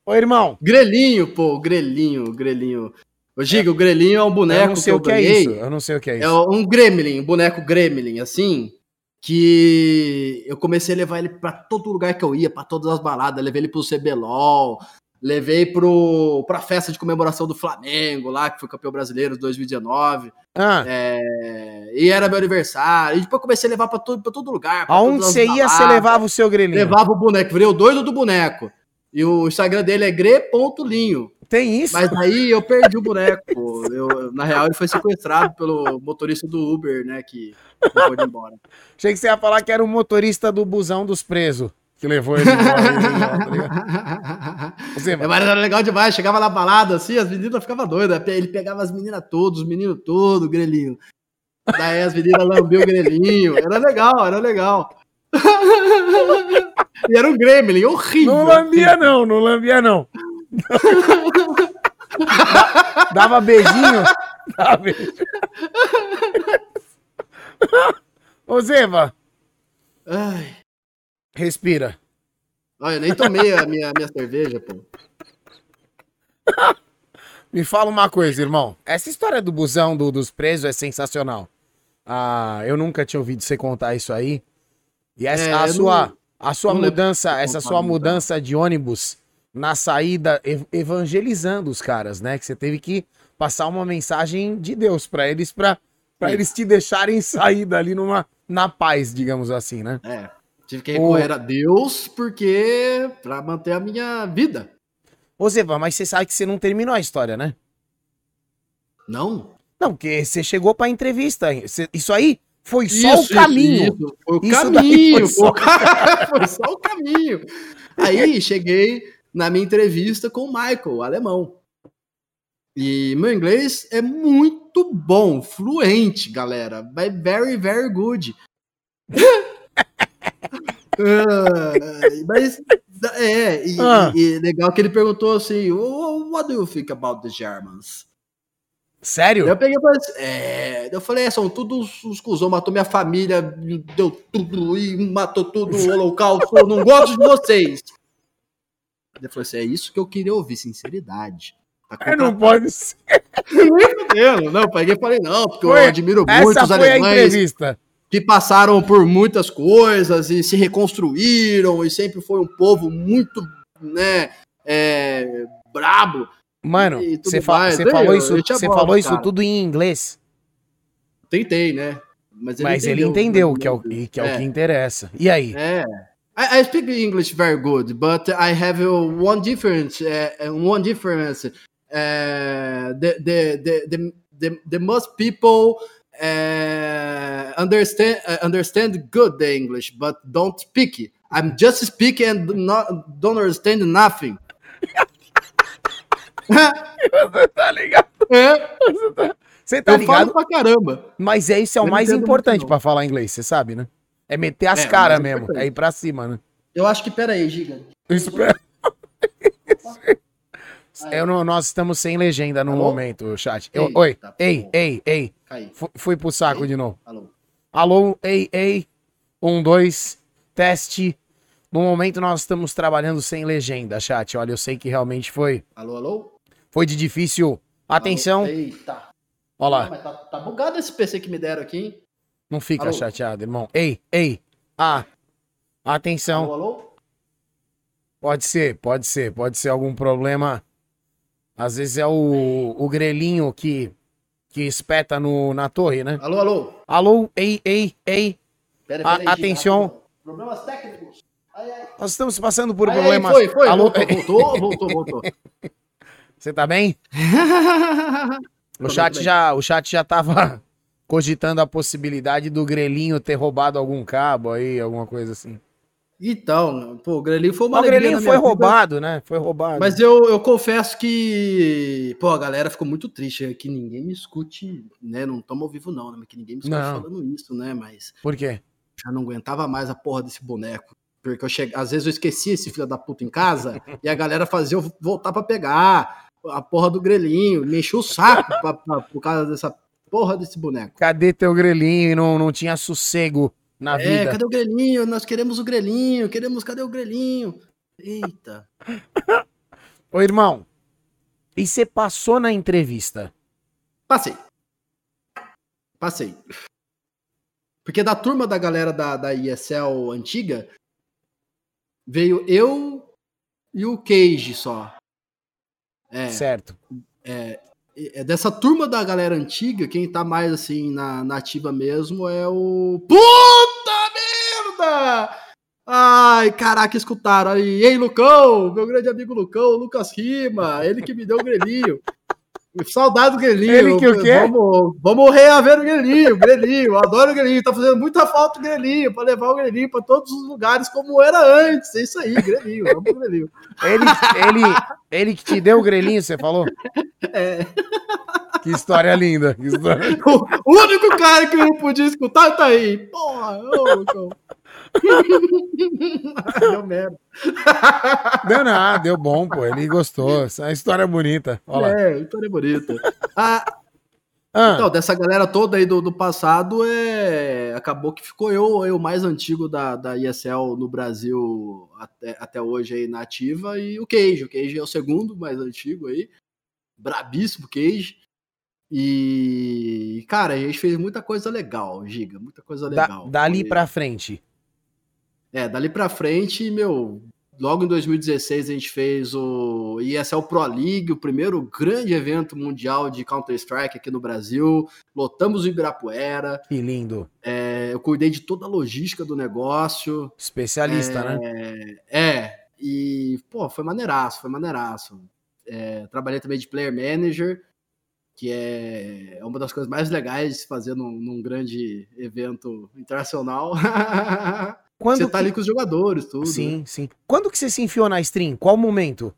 Ô, irmão. Grelhinho, pô, grelhinho, grelhinho. Ô, Giga, é. o grelhinho é um boneco eu não sei que o que ganhei. é isso. Eu não sei o que é, é isso. É um gremlin, um boneco gremlin, assim, que eu comecei a levar ele para todo lugar que eu ia, para todas as baladas. Levei ele pro CBLOL, levei pro, pra festa de comemoração do Flamengo lá, que foi campeão brasileiro de 2019. Ah. É, e era meu aniversário. E depois comecei a levar pra todo, pra todo lugar. Aonde você ia, você levava o seu grelhinho? Levava o boneco, virei o doido do boneco. E o Instagram dele é gre.linho. Tem isso? Mas aí eu perdi o boneco. Eu, na real, ele foi sequestrado pelo motorista do Uber, né? Que foi embora. Achei que você ia falar que era o motorista do busão dos presos. Que levou ele embora. tá você, é, mas era legal demais. Chegava na balada assim, as meninas ficavam doidas. Ele pegava as meninas todas, os meninos todos, o grelhinho. Daí as meninas lambiam o grelhinho. Era legal, era legal. E era um gremlin, horrível. Não lambia não, não lambia não. Dava beijinho. Dava beijinho. Ô Zeva. Ai. Respira. Olha, eu nem tomei a minha, minha cerveja, pô. Me fala uma coisa, irmão. Essa história do busão do, dos presos é sensacional. Ah, eu nunca tinha ouvido você contar isso aí. E essa, é, a, sua, não, a sua mudança, essa sua mudança de ônibus na saída, evangelizando os caras, né? Que você teve que passar uma mensagem de Deus para eles, para eles te deixarem sair dali numa, na paz, digamos assim, né? É. Tive que recorrer a Deus porque para manter a minha vida. Ô Zeva, mas você sabe que você não terminou a história, né? Não? Não, porque você chegou pra entrevista. Isso aí foi só isso, o caminho. Isso. Foi o isso caminho. Foi só... foi só o caminho. Aí cheguei na minha entrevista com o Michael, alemão. E meu inglês é muito bom, fluente, galera. Very, very good. uh, mas é, e, ah. e, legal que ele perguntou assim: What do you think about the Germans? Sério? Eu peguei e assim, é... Eu falei, é, são todos os cuzão, matou minha família, deu tudo e matou tudo, o holocausto, eu não gosto de vocês. Ele falou assim, é isso que eu queria ouvir, sinceridade. Tá não pode ser. não, não, peguei e falei, não, porque foi, eu admiro muito os alemães que passaram por muitas coisas e se reconstruíram e sempre foi um povo muito né, é, brabo. Mano, você fa falou isso, você falou isso tudo em inglês. Tentei, né? Mas ele Mas entendeu, ele entendeu que é, o, que é, é, o que interessa. E aí? É. I, I, speak English very good, but I have one difference. Uh, one difference. Uh, the, the, the, the, the, the most people uh, understand uh, understand good the English, but don't speak. I'm just speaking and not don't understand nothing. Você tá ligado? É. Você tá, você tá eu ligado? falo pra caramba. Mas é isso é o mais importante para falar inglês, você sabe, né? É meter as é, caras mesmo, é ir pra cima, né? Eu acho que, pera aí, Giga. Isso, pera... Eu não, nós estamos sem legenda no Alô? momento, chat. Eu, ei, oi, tá, ei, ei, ei, ei. Fui pro saco ei. de novo. Alô. Alô, ei, ei. Um, dois, teste. No momento nós estamos trabalhando sem legenda, chat. Olha, eu sei que realmente foi. Alô, alô? Foi de difícil. Atenção. Alô. Eita. Olha lá. Não, tá, tá, bugado esse PC que me deram aqui, hein? Não fica alô. chateado, irmão. Ei, ei. Ah. Atenção. Alô, alô? Pode ser, pode ser. Pode ser algum problema. Às vezes é o, o grelhinho que, que espeta no, na torre, né? Alô, alô? Alô, ei, ei, ei. Pera, pera aí, atenção. Problemas técnicos. Nós estamos passando por problemas. Foi, foi. Alô? Voltou, voltou, voltou. Você tá bem? o chat já, o chat já tava cogitando a possibilidade do Grelinho ter roubado algum cabo aí, alguma coisa assim. Então, pô, o Grelinho foi uma O foi roubado, né? Foi roubado. Mas eu, eu confesso que, pô, a galera ficou muito triste, é que ninguém me escute, né? Não estamos ao vivo não, né? Que ninguém me escute não. falando isso, né? Mas... Por quê? Já não aguentava mais a porra desse boneco. Porque eu che... às vezes eu esquecia esse filho da puta em casa e a galera fazia eu voltar para pegar a porra do grelhinho, me encheu o saco pra, pra, por causa dessa porra desse boneco. Cadê teu grelhinho? Não, não tinha sossego na é, vida. cadê o grelhinho? Nós queremos o grelhinho, queremos, cadê o grelhinho? Eita. Ô, irmão, e você passou na entrevista? Passei. Passei. Porque da turma da galera da, da ESL antiga, veio eu e o Cage só. É, certo. É, é, dessa turma da galera antiga, quem tá mais assim na, na ativa mesmo é o. Puta merda! Ai, caraca, escutaram aí. Ei, Lucão, meu grande amigo Lucão, Lucas Rima, ele que me deu o grelhinho. Saudade do Grelinho. Ele que o quê? Vamos, vamos reaver o Grelinho, o Grelinho. Adoro o Grelinho. Tá fazendo muita falta o Grelinho, para levar o Grelinho para todos os lugares como era antes. É isso aí, Grelinho. Vamos o Grelinho. Ele, ele, ele que te deu o Grelinho, você falou? É. Que história linda. Que história... O, único cara que eu não podia escutar tá aí. Porra, ô, deu merda. Deu nada, deu bom, pô. Ele gostou. Essa história é bonita. Olha é, história é bonita. Ah, ah. Então, dessa galera toda aí do, do passado, é... acabou que ficou eu, eu mais antigo da, da ESL no Brasil até, até hoje aí na ativa, e o Cage. O Cage é o segundo mais antigo aí. Brabíssimo Cage. E, cara, a gente fez muita coisa legal, Giga, muita coisa legal. Da, dali pra frente. É, dali pra frente, meu, logo em 2016 a gente fez o ESL Pro League, o primeiro grande evento mundial de Counter-Strike aqui no Brasil. Lotamos o Ibirapuera. Que lindo. É, eu cuidei de toda a logística do negócio. Especialista, é, né? É, e, pô, foi maneiraço, foi maneiraço. É, trabalhei também de Player Manager, que é, é uma das coisas mais legais de se fazer num, num grande evento internacional. Quando você tá que... ali com os jogadores, tudo. Sim, né? sim. Quando que você se enfiou na stream? Qual momento?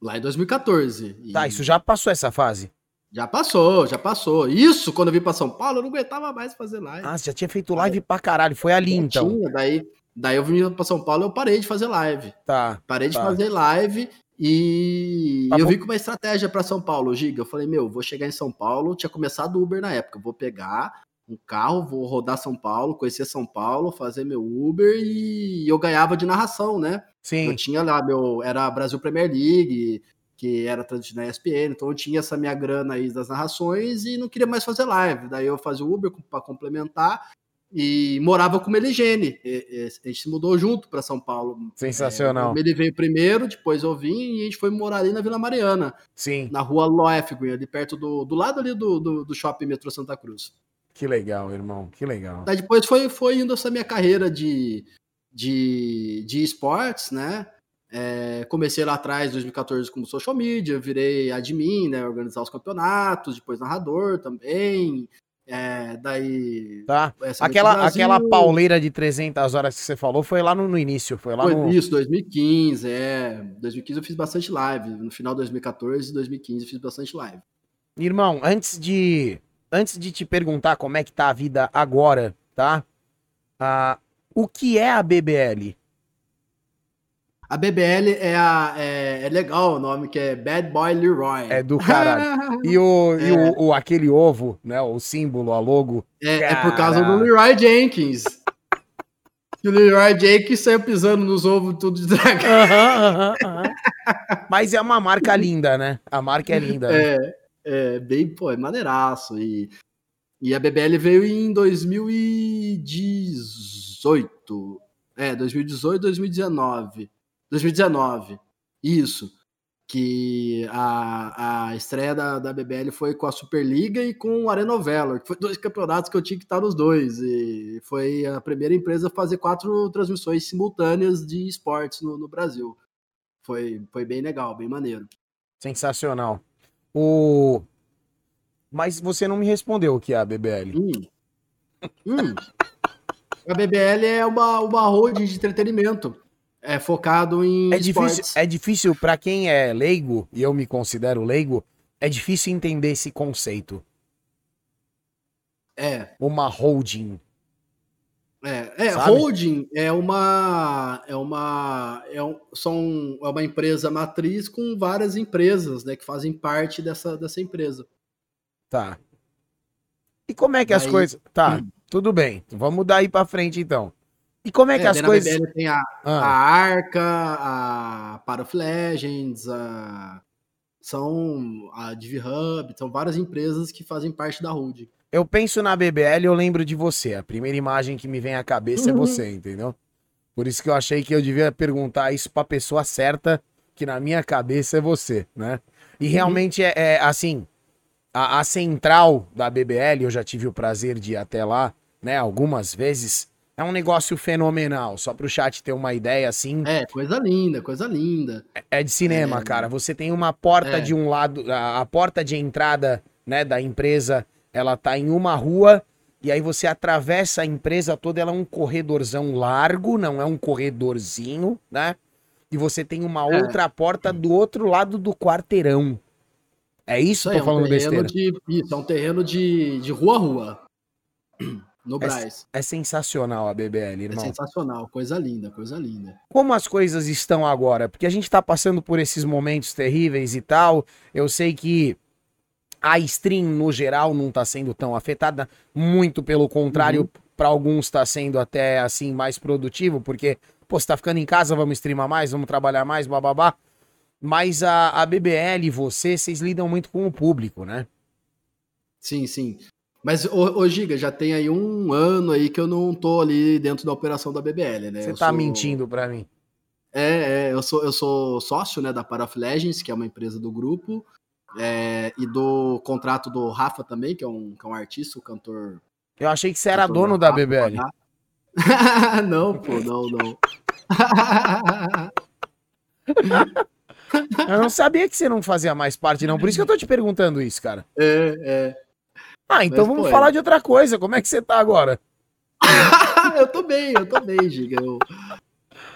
Lá em 2014. E... Tá, isso já passou essa fase? Já passou, já passou. Isso, quando eu vim pra São Paulo, eu não aguentava mais fazer live. Ah, você já tinha feito live Aí, pra caralho. Foi ali, então. Tinha, daí, daí eu vim pra São Paulo e eu parei de fazer live. Tá. Parei de tá. fazer live e tá eu vim com uma estratégia para São Paulo, Giga. Eu falei, meu, vou chegar em São Paulo. Tinha começado o Uber na época. Vou pegar, um carro, vou rodar São Paulo, conhecer São Paulo, fazer meu Uber e eu ganhava de narração, né? Sim. Eu tinha lá meu, era Brasil Premier League, que era na ESPN, então eu tinha essa minha grana aí das narrações e não queria mais fazer live. Daí eu fazia o Uber para complementar e morava com o Meligene. A gente se mudou junto para São Paulo. Sensacional. É, ele veio primeiro, depois eu vim e a gente foi morar ali na Vila Mariana. Sim. Na rua Loefgren, ali perto do, do lado ali do, do, do shopping metrô Santa Cruz. Que legal, irmão. Que legal. Daí depois foi, foi indo essa minha carreira de, de, de esportes, né? É, comecei lá atrás, 2014, como social media, virei admin, né? Organizar os campeonatos, depois narrador também. É, daí. Tá. Aquela, aquela pauleira de 300 horas que você falou foi lá no, no início. Foi lá foi no. Isso, 2015. É. 2015 eu fiz bastante live. No final de 2014 e 2015 eu fiz bastante live. Irmão, antes de. Antes de te perguntar como é que tá a vida agora, tá? Ah, o que é a BBL? A BBL é, a, é, é, legal o nome, que é Bad Boy Leroy. É do caralho. E, o, é. e o, o, aquele ovo, né? O símbolo, a logo. É, é por causa do Leroy Jenkins. que o Leroy Jenkins saiu pisando nos ovos tudo de dragão. Uhum, uhum, uhum. Mas é uma marca linda, né? A marca é linda. Né? É, é bem, pô, é maneiraço. E, e a BBL veio em 2018. É, 2018, 2019. 2019. Isso. Que a, a estreia da, da BBL foi com a Superliga e com o Arena Valor, que foi dois campeonatos que eu tinha que estar nos dois. E foi a primeira empresa a fazer quatro transmissões simultâneas de esportes no, no Brasil. Foi, foi bem legal, bem maneiro. Sensacional. O... Mas você não me respondeu o que é a BBL. Hum. Hum. A BBL é uma, uma holding de entretenimento é focado em é difícil é difícil para quem é leigo e eu me considero leigo é difícil entender esse conceito é uma holding é, é holding é uma é uma é, um, são, é uma empresa matriz com várias empresas né que fazem parte dessa, dessa empresa tá e como é que Daí, as coisas tá hum. tudo bem vamos daí para frente então e como é que é, as coisas. BBL tem a, ah. a Arca, a Para of Legends, a. São a DivHub, são várias empresas que fazem parte da holding. Eu penso na BBL, eu lembro de você. A primeira imagem que me vem à cabeça é uhum. é você, entendeu? Por isso que eu achei que eu devia perguntar isso pra pessoa certa, que na minha cabeça é você, né? E uhum. realmente é, é assim, a, a, central da BBL, eu já tive o prazer de ir até lá, né, algumas vezes. É um negócio fenomenal, só para o chat ter uma ideia assim. É, coisa linda, coisa linda. É, é de cinema, é, cara. Você tem uma porta é. de um lado, a, a, porta de entrada, né, da empresa, ela tá em uma rua e aí você atravessa a empresa toda, ela é um corredorzão largo, não é um corredorzinho, né? E você tem uma é. outra porta do outro lado do quarteirão. É isso, isso tô falando é um besteira? De, isso, é um terreno de, de rua a rua no é Braz. É, é, sensacional a BBL, irmão. É sensacional, coisa linda, coisa linda. Como as coisas estão agora? Porque a gente tá passando por esses momentos terríveis e tal. Eu sei que a stream, no geral, não tá sendo tão afetada. Muito pelo contrário, uhum. para alguns tá sendo até, assim, mais produtivo, porque, pô, você tá ficando em casa, vamos streamar mais, vamos trabalhar mais, bababá. Mas a, a BBL e você, vocês lidam muito com o público, né? Sim, sim. Mas, ô, ô, Giga, já tem aí um ano aí que eu não tô ali dentro da operação da BBL, né? Você eu tá sou... mentindo pra mim. É, é, eu, sou, eu sou sócio né, da Paraf Legends, que é uma empresa do grupo, é, e do contrato do Rafa também, que é um, que é um artista, um cantor. Eu achei que você era dono da, da BBL. não, pô, não, não. eu não sabia que você não fazia mais parte, não. Por isso que eu tô te perguntando isso, cara. É, é. Ah, então Mas, vamos pô, falar é... de outra coisa. Como é que você tá agora? eu tô bem, eu tô bem, Giga. Eu,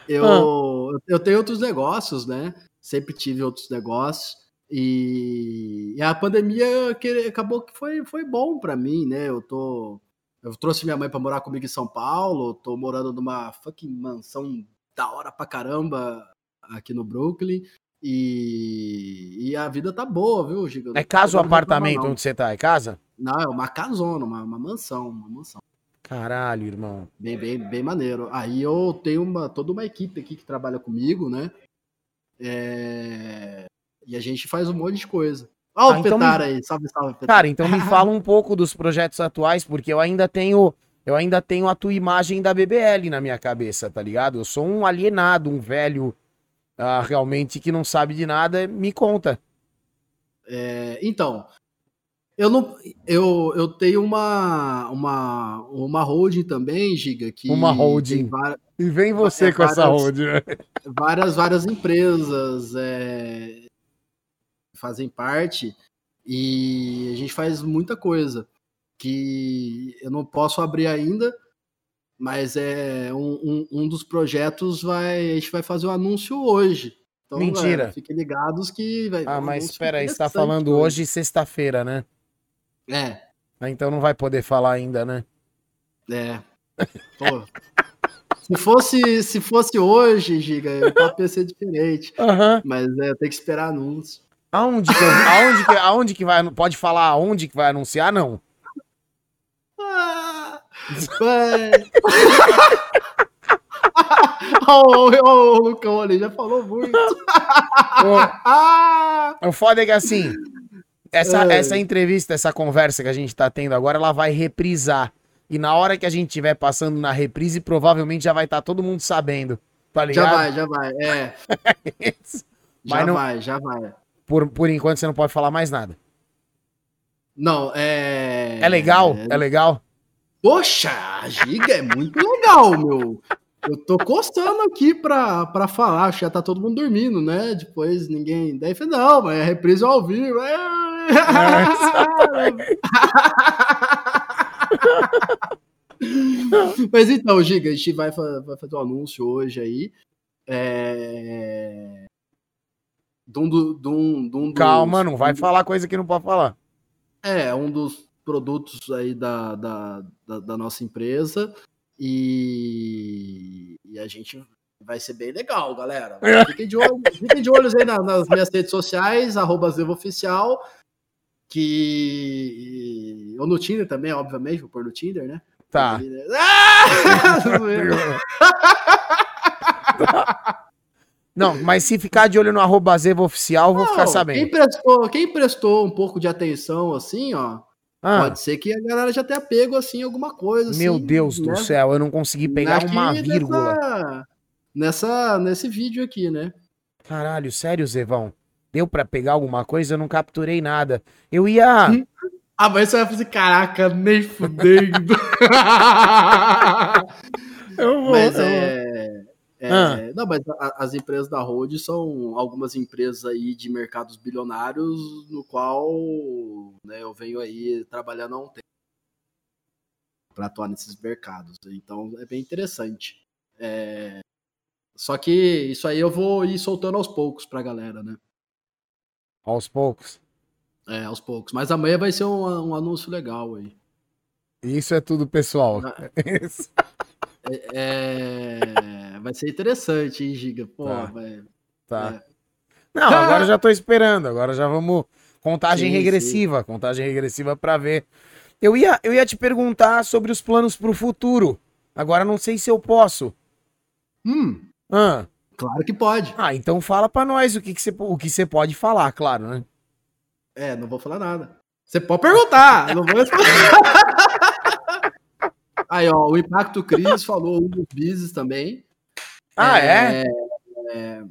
eu, ah. eu tenho outros negócios, né? Sempre tive outros negócios. E, e a pandemia que, acabou que foi, foi bom para mim, né? Eu tô. Eu trouxe minha mãe para morar comigo em São Paulo, tô morando numa fucking mansão da hora pra caramba aqui no Brooklyn. E, e a vida tá boa, viu, Giga? É casa ou apartamento onde você tá? É casa? Não, é uma casona, uma, uma mansão, uma mansão. Caralho, irmão. Bem, bem, bem maneiro. Aí eu tenho uma, toda uma equipe aqui que trabalha comigo, né? É... E a gente faz um monte de coisa. Olha ah, o então Petar me... aí, salve, salve, Petar. Cara, então me fala um pouco dos projetos atuais, porque eu ainda tenho eu ainda tenho a tua imagem da BBL na minha cabeça, tá ligado? Eu sou um alienado, um velho uh, realmente que não sabe de nada. Me conta. É, então, eu não, eu, eu tenho uma uma uma holding também, Giga, que uma holding. e vem você com várias, essa holding. Né? Várias várias empresas é, fazem parte e a gente faz muita coisa que eu não posso abrir ainda, mas é um, um, um dos projetos vai a gente vai fazer o um anúncio hoje. Então, Mentira. fiquem ligados que vai. Ah, mas espera aí, está falando hoje, sexta-feira, né? É. Ah, então não vai poder falar ainda, né? É. Pô. se fosse se fosse hoje, Giga, papo ia ser diferente. Uhum. Mas é, tem que esperar anúncio. Aonde que, aonde, que, aonde que vai. Pode falar aonde que vai anunciar, não? Ah, o, o, Lucão ali já falou muito. o, o foda é que assim, essa, é. essa entrevista, essa conversa que a gente tá tendo agora, ela vai reprisar. E na hora que a gente estiver passando na reprise, provavelmente já vai estar tá todo mundo sabendo. Tá ligado? Já vai, já vai, é. já não, vai, já vai. Por, por enquanto você não pode falar mais nada. Não, é. É legal? É, é legal? Poxa, a Giga é muito legal, meu. Eu tô coçando aqui pra, pra falar, acho que já tá todo mundo dormindo, né? Depois ninguém. Daí falei, não, mas é reprise ao vivo. É... mas então, Giga, a gente vai, vai fazer um anúncio hoje aí. É... De um, do, de um, de um Calma, dos... não vai falar coisa que não pode falar. É, um dos produtos aí da, da, da, da nossa empresa. E, e, a gente vai ser bem legal, galera. Fiquem de, olho, fiquem de olhos aí nas, nas minhas redes sociais, arroba Oficial, que... Ou no Tinder também, obviamente, vou pôr no Tinder, né? Tá. Não, mas se ficar de olho no arroba Oficial, vou Não, ficar sabendo. Quem prestou, quem prestou um pouco de atenção, assim, ó, ah. Pode ser que a galera já tenha pego assim alguma coisa. Meu assim, Deus né? do céu, eu não consegui pegar aqui uma vírgula. Nessa, nessa, nesse vídeo aqui, né? Caralho, sério, Zevão? Deu para pegar alguma coisa? Eu não capturei nada. Eu ia. Ah, mas você vai fazer, caraca, nem fudendo. eu vou. Mas é. É, ah. Não, mas a, as empresas da Road são algumas empresas aí de mercados bilionários no qual né, eu venho aí trabalhando há um tempo para atuar nesses mercados. Então é bem interessante. É... Só que isso aí eu vou ir soltando aos poucos para a galera, né? Aos poucos? É, aos poucos. Mas amanhã vai ser um, um anúncio legal aí. Isso é tudo, pessoal. Ah. É, é, vai ser interessante, hein, Giga? Pô, tá. Vai, tá. É. Não, agora já tô esperando. Agora já vamos. Contagem sim, regressiva. Sim. Contagem regressiva para ver. Eu ia, eu ia te perguntar sobre os planos pro futuro. Agora não sei se eu posso. Hum. Ah. Claro que pode. Ah, então fala para nós o que, você, o que você pode falar, claro, né? É, não vou falar nada. Você pode perguntar, não vou Aí, ó, o Impacto Cris falou um dos bises também. Ah, é? é? é...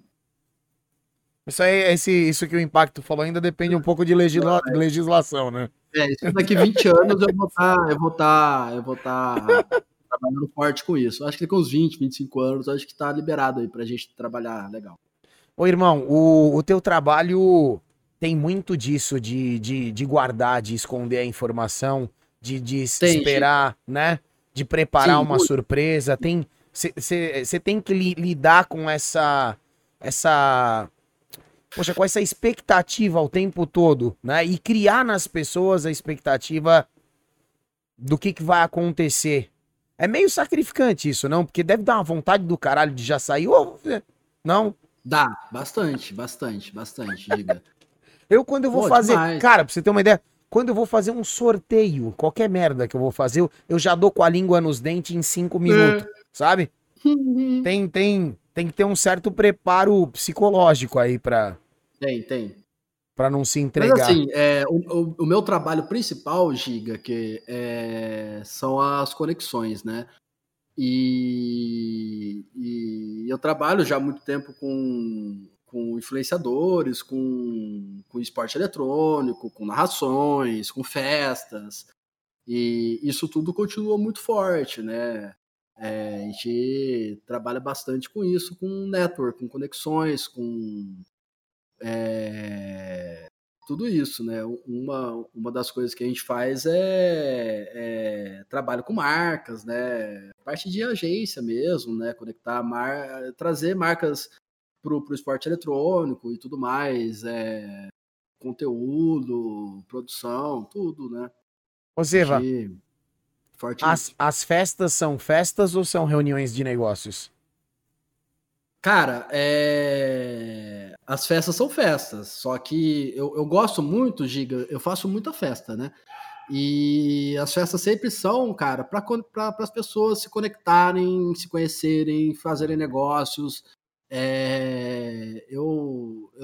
Isso aí, esse, isso que o Impacto falou ainda depende um pouco de legisla... é. legislação, né? É, isso daqui 20 anos eu vou estar, tá, eu vou estar, tá, eu vou estar tá trabalhando forte com isso. Acho que com uns 20, 25 anos, acho que tá liberado aí pra gente trabalhar legal. Ô, irmão, o, o teu trabalho tem muito disso de, de, de guardar, de esconder a informação, de, de tem, esperar, né? De preparar Sim, uma muito. surpresa, tem você tem que li, lidar com essa essa poxa, com essa expectativa o tempo todo, né? E criar nas pessoas a expectativa do que, que vai acontecer. É meio sacrificante isso, não? Porque deve dar uma vontade do caralho de já sair. Ou... Não? Dá, bastante, bastante, bastante, diga. eu, quando eu vou Pô, fazer. Demais. Cara, pra você ter uma ideia, quando eu vou fazer um sorteio, qualquer merda que eu vou fazer, eu já dou com a língua nos dentes em cinco minutos, é. sabe? tem, tem, tem que ter um certo preparo psicológico aí pra. Tem, tem. para não se entregar. Mas assim, é, o, o, meu trabalho principal, Giga, que é, são as conexões, né? E, e, eu trabalho já há muito tempo com, com influenciadores, com, com esporte eletrônico, com narrações, com festas. E isso tudo continua muito forte, né? É, a gente trabalha bastante com isso, com network, com conexões, com é, tudo isso, né? Uma, uma das coisas que a gente faz é, é trabalho com marcas, né? Parte de agência mesmo, né? Conectar, mar, trazer marcas para o esporte eletrônico e tudo mais, é, conteúdo, produção, tudo, né? Ô, Zeva, as, as festas são festas ou são reuniões de negócios? Cara, é... as festas são festas, só que eu, eu gosto muito, Giga, eu faço muita festa, né? E as festas sempre são, cara, para pra, as pessoas se conectarem, se conhecerem, fazerem negócios, é,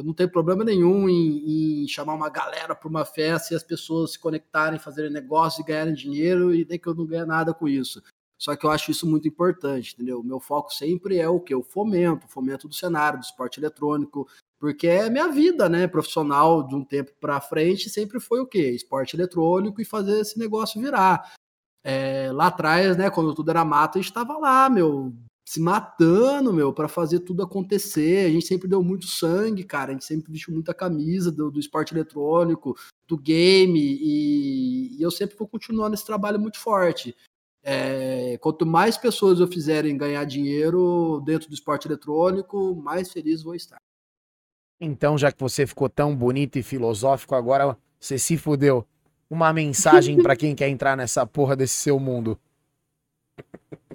não tenho problema nenhum em, em chamar uma galera para uma festa e as pessoas se conectarem, fazerem negócio e ganharem dinheiro e nem que eu não ganhe nada com isso. Só que eu acho isso muito importante, entendeu? O meu foco sempre é o que? O fomento, o fomento do cenário, do esporte eletrônico, porque é minha vida, né? Profissional de um tempo para frente sempre foi o quê? Esporte eletrônico e fazer esse negócio virar. É, lá atrás, né, quando tudo era mato, a gente estava lá, meu, se matando, meu, para fazer tudo acontecer. A gente sempre deu muito sangue, cara. A gente sempre vestiu muita camisa do, do esporte eletrônico, do game, e, e, eu sempre vou continuar nesse trabalho muito forte. É, quanto mais pessoas eu fizerem ganhar dinheiro dentro do esporte eletrônico, mais feliz vou estar. Então, já que você ficou tão bonito e filosófico, agora você se fudeu. Uma mensagem para quem quer entrar nessa porra desse seu mundo.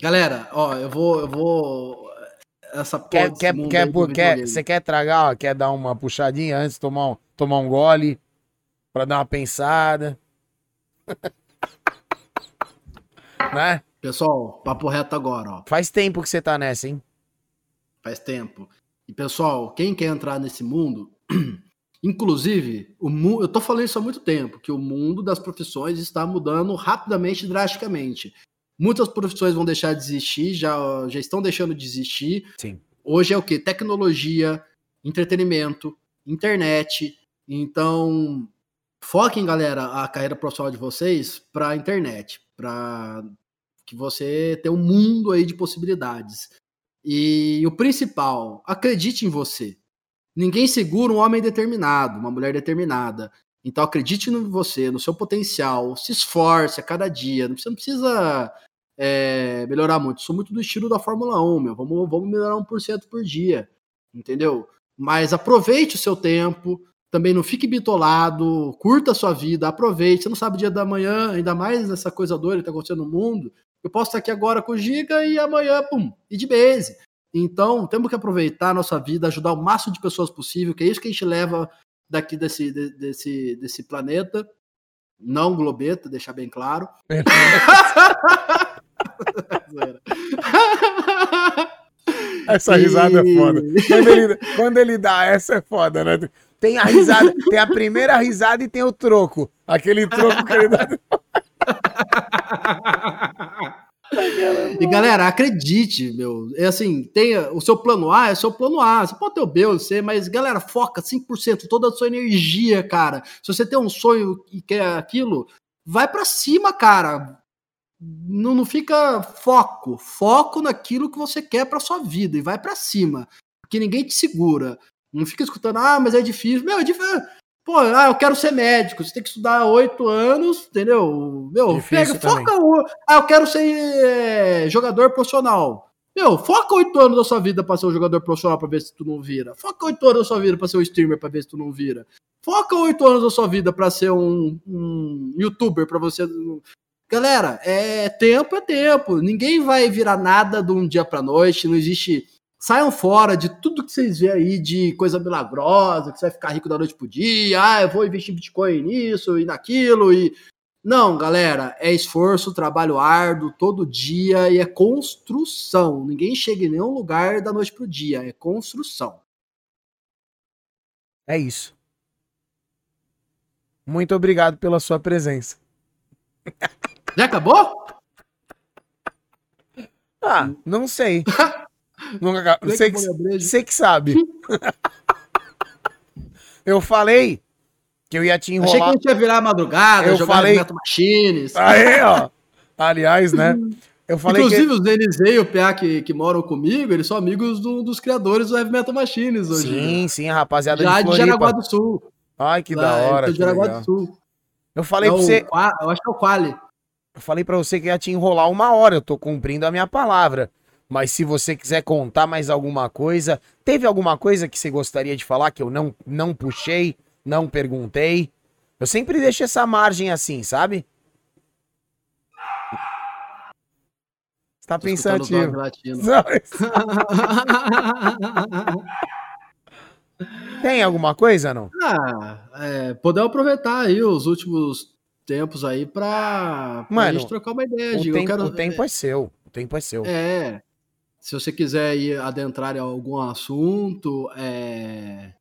Galera, ó, eu vou. Eu vou essa quer, quer, quer, quer, Você quer tragar, ó, quer dar uma puxadinha antes, tomar um, tomar um gole, pra dar uma pensada. né? Pessoal, papo reto agora, ó. Faz tempo que você tá nessa, hein? Faz tempo. E pessoal, quem quer entrar nesse mundo, inclusive, o mu eu tô falando isso há muito tempo, que o mundo das profissões está mudando rapidamente, drasticamente. Muitas profissões vão deixar de existir, já, já estão deixando de existir. Sim. Hoje é o que? Tecnologia, entretenimento, internet. Então, foquem, galera, a carreira profissional de vocês para a internet, para que você tenha um mundo aí de possibilidades. E o principal, acredite em você. Ninguém segura um homem determinado, uma mulher determinada. Então acredite em você, no seu potencial, se esforce a cada dia. Você não precisa é, melhorar muito. Sou muito do estilo da Fórmula 1, meu. Vamos, vamos melhorar 1% por dia. Entendeu? Mas aproveite o seu tempo. Também não fique bitolado, curta a sua vida, aproveite. Você não sabe o dia da manhã, ainda mais essa coisa doida que está acontecendo no mundo. Eu posso estar aqui agora com o Giga e amanhã, pum, e de base. Então, temos que aproveitar a nossa vida, ajudar o máximo de pessoas possível, que é isso que a gente leva daqui desse, desse, desse planeta. Não globeta, deixar bem claro. essa risada é foda. Quando ele, quando ele dá essa é foda, né? Tem a risada, tem a primeira risada e tem o troco. Aquele troco que ele dá. E galera, acredite, meu. É assim, tenha o seu plano A, é o seu plano A. Você pode ter o B ou C, mas galera, foca 100%, toda a sua energia, cara. Se você tem um sonho e quer aquilo, vai para cima, cara. Não, não fica foco, foco naquilo que você quer para sua vida e vai para cima, porque ninguém te segura. Não fica escutando, ah, mas é difícil. Meu, é difícil. Pô, ah, eu quero ser médico, você tem que estudar oito anos, entendeu? Meu, Difícil pega, foca o. Ah, eu quero ser é, jogador profissional. Meu, foca oito anos da sua vida pra ser um jogador profissional pra ver se tu não vira. Foca oito anos da sua vida pra ser um streamer pra ver se tu não vira. Foca oito anos da sua vida pra ser um, um youtuber pra você. Galera, é tempo é tempo. Ninguém vai virar nada de um dia pra noite. Não existe Saiam fora de tudo que vocês vê aí de coisa milagrosa, que você vai ficar rico da noite pro dia, ah, eu vou investir em Bitcoin nisso e naquilo e não, galera, é esforço, trabalho árduo todo dia e é construção. Ninguém chega em nenhum lugar da noite pro dia, é construção. É isso. Muito obrigado pela sua presença. Já acabou? Ah, não sei. Nunca, você, que, você que sabe. eu falei que eu ia te enrolar. Achei que a gente ia virar madrugada, eu jogar falei... Machines. Aí, ó. Aliás, né? Eu falei Inclusive, que... os Denisei e o PA que, que moram comigo, eles são amigos do, dos criadores do Heavy Metal Machines hoje. Sim, né? sim, a rapaziada Já de, de Jaraguá do Sul. Ai, que da hora. De Jaraguá do Sul. Eu falei é pra você. eu acho que é o Quali. Eu falei para você que ia te enrolar uma hora, eu tô cumprindo a minha palavra. Mas se você quiser contar mais alguma coisa, teve alguma coisa que você gostaria de falar que eu não, não puxei, não perguntei? Eu sempre deixo essa margem assim, sabe? Você tá pensativo. Tem alguma coisa, não? Ah, é, podemos aproveitar aí os últimos tempos aí pra, pra Mano, gente trocar uma ideia. O, tempo, quero... o tempo é seu. O tempo é seu. É. Se você quiser ir adentrar em algum assunto, é,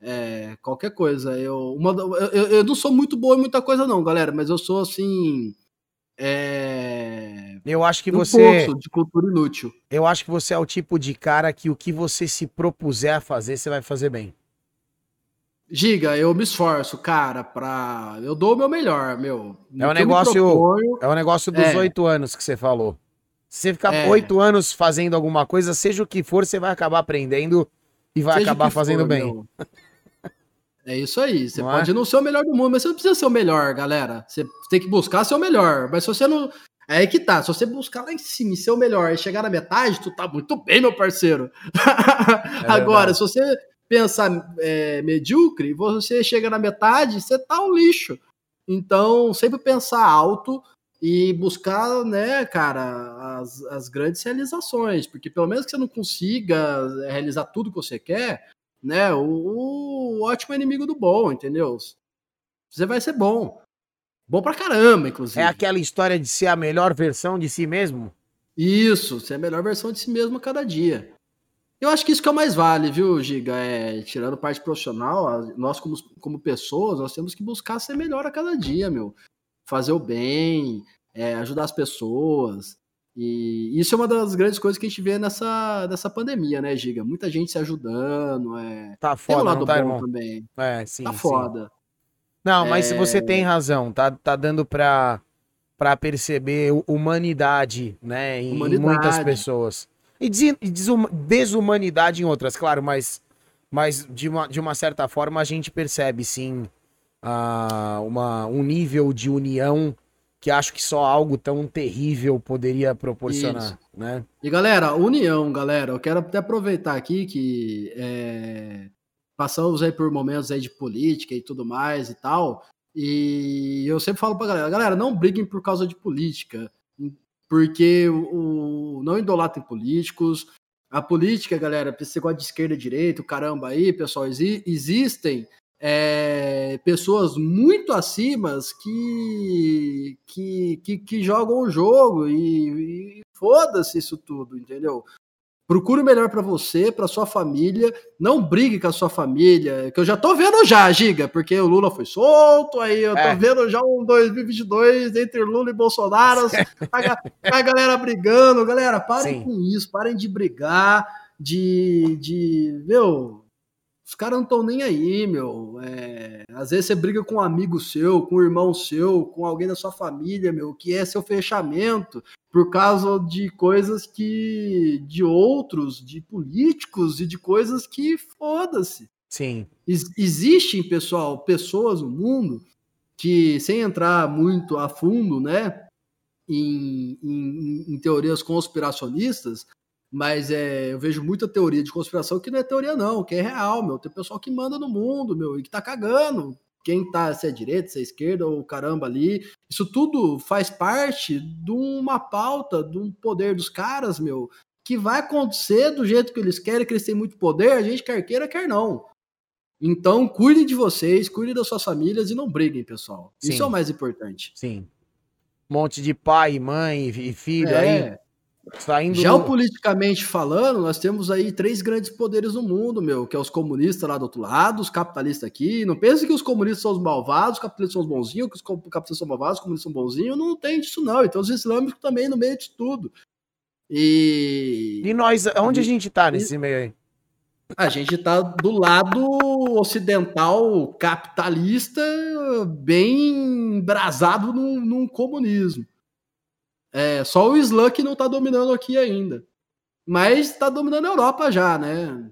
é, qualquer coisa. Eu, uma, eu, eu não sou muito boa em muita coisa, não, galera, mas eu sou assim. É... Eu acho que um você. de cultura inútil. Eu acho que você é o tipo de cara que o que você se propuser a fazer, você vai fazer bem. Giga, eu me esforço, cara, pra. Eu dou o meu melhor, meu. É o negócio. Proponho... É o negócio dos é. oito é. anos que você falou. Se você ficar é. oito é. anos fazendo alguma coisa, seja o que for, você vai acabar aprendendo e vai seja acabar fazendo for, bem. Meu. É isso aí. Você não pode é? não ser o melhor do mundo, mas você não precisa ser o melhor, galera. Você tem que buscar ser o melhor. Mas se você não. É aí que tá. Se você buscar lá em cima e ser o melhor e chegar na metade, tu tá muito bem, meu parceiro. É Agora, se você pensar é, medíocre, você chega na metade, você tá um lixo. Então, sempre pensar alto e buscar, né, cara, as, as grandes realizações, porque pelo menos que você não consiga realizar tudo que você quer, né, o, o ótimo é inimigo do bom, entendeu? Você vai ser bom. Bom pra caramba, inclusive. É aquela história de ser a melhor versão de si mesmo? Isso, ser a melhor versão de si mesmo a cada dia. Eu acho que isso que é o mais vale, viu, Giga? É, tirando parte profissional, nós como, como pessoas, nós temos que buscar ser melhor a cada dia, meu. Fazer o bem, é, ajudar as pessoas. E isso é uma das grandes coisas que a gente vê nessa, nessa pandemia, né, Giga? Muita gente se ajudando. É... Tá foda, tem um lado tá, bom irmão? também. É, sim. Tá foda. Não, mas é... você tem razão. Tá, tá dando pra, pra perceber humanidade, né, em, humanidade. em muitas pessoas. E desumanidade em outras, claro, mas, mas de, uma, de uma certa forma a gente percebe sim uh, uma, um nível de união que acho que só algo tão terrível poderia proporcionar, Isso. né? E galera, união, galera, eu quero até aproveitar aqui que é, passamos aí por momentos aí de política e tudo mais e tal, e eu sempre falo pra galera, galera, não briguem por causa de política porque o, o não idolatrem políticos. A política, galera, você gosta de esquerda e direita, caramba aí, pessoal, exi existem é, pessoas muito acima que, que, que, que, jogam o jogo e, e foda-se isso tudo, entendeu? Procure o melhor para você, para sua família. Não brigue com a sua família, que eu já tô vendo já, Giga, porque o Lula foi solto, aí eu tô é. vendo já um 2022 entre Lula e Bolsonaro, a, a galera brigando. Galera, parem Sim. com isso, parem de brigar, de, de meu, os caras não estão nem aí, meu. É, às vezes você briga com um amigo seu, com um irmão seu, com alguém da sua família, meu, que é seu fechamento por causa de coisas que. de outros, de políticos e de coisas que foda-se. Sim. Ex existem, pessoal, pessoas no mundo que, sem entrar muito a fundo, né, em, em, em teorias conspiracionistas, mas é, eu vejo muita teoria de conspiração que não é teoria, não, que é real, meu. Tem pessoal que manda no mundo, meu, e que tá cagando. Quem tá, se é direita, se é esquerda, ou caramba ali. Isso tudo faz parte de uma pauta, de um poder dos caras, meu, que vai acontecer do jeito que eles querem, que eles têm muito poder, a gente quer queira, quer não. Então, cuidem de vocês, cuidem das suas famílias e não briguem, pessoal. Sim. Isso é o mais importante. Sim. Um monte de pai, mãe e filho é. aí Saindo Geopoliticamente no... falando, nós temos aí três grandes poderes no mundo, meu, que é os comunistas lá do outro lado, os capitalistas aqui. Não pense que os comunistas são os malvados, os capitalistas são os bonzinhos, que os capitalistas são malvados, os comunistas são bonzinhos. Não tem disso, não. Então os islâmicos também no meio de tudo. E. E nós, onde a gente tá nesse meio aí? A gente tá do lado ocidental capitalista, bem embrasado num, num comunismo. É, só o Islã que não está dominando aqui ainda. Mas está dominando a Europa já, né?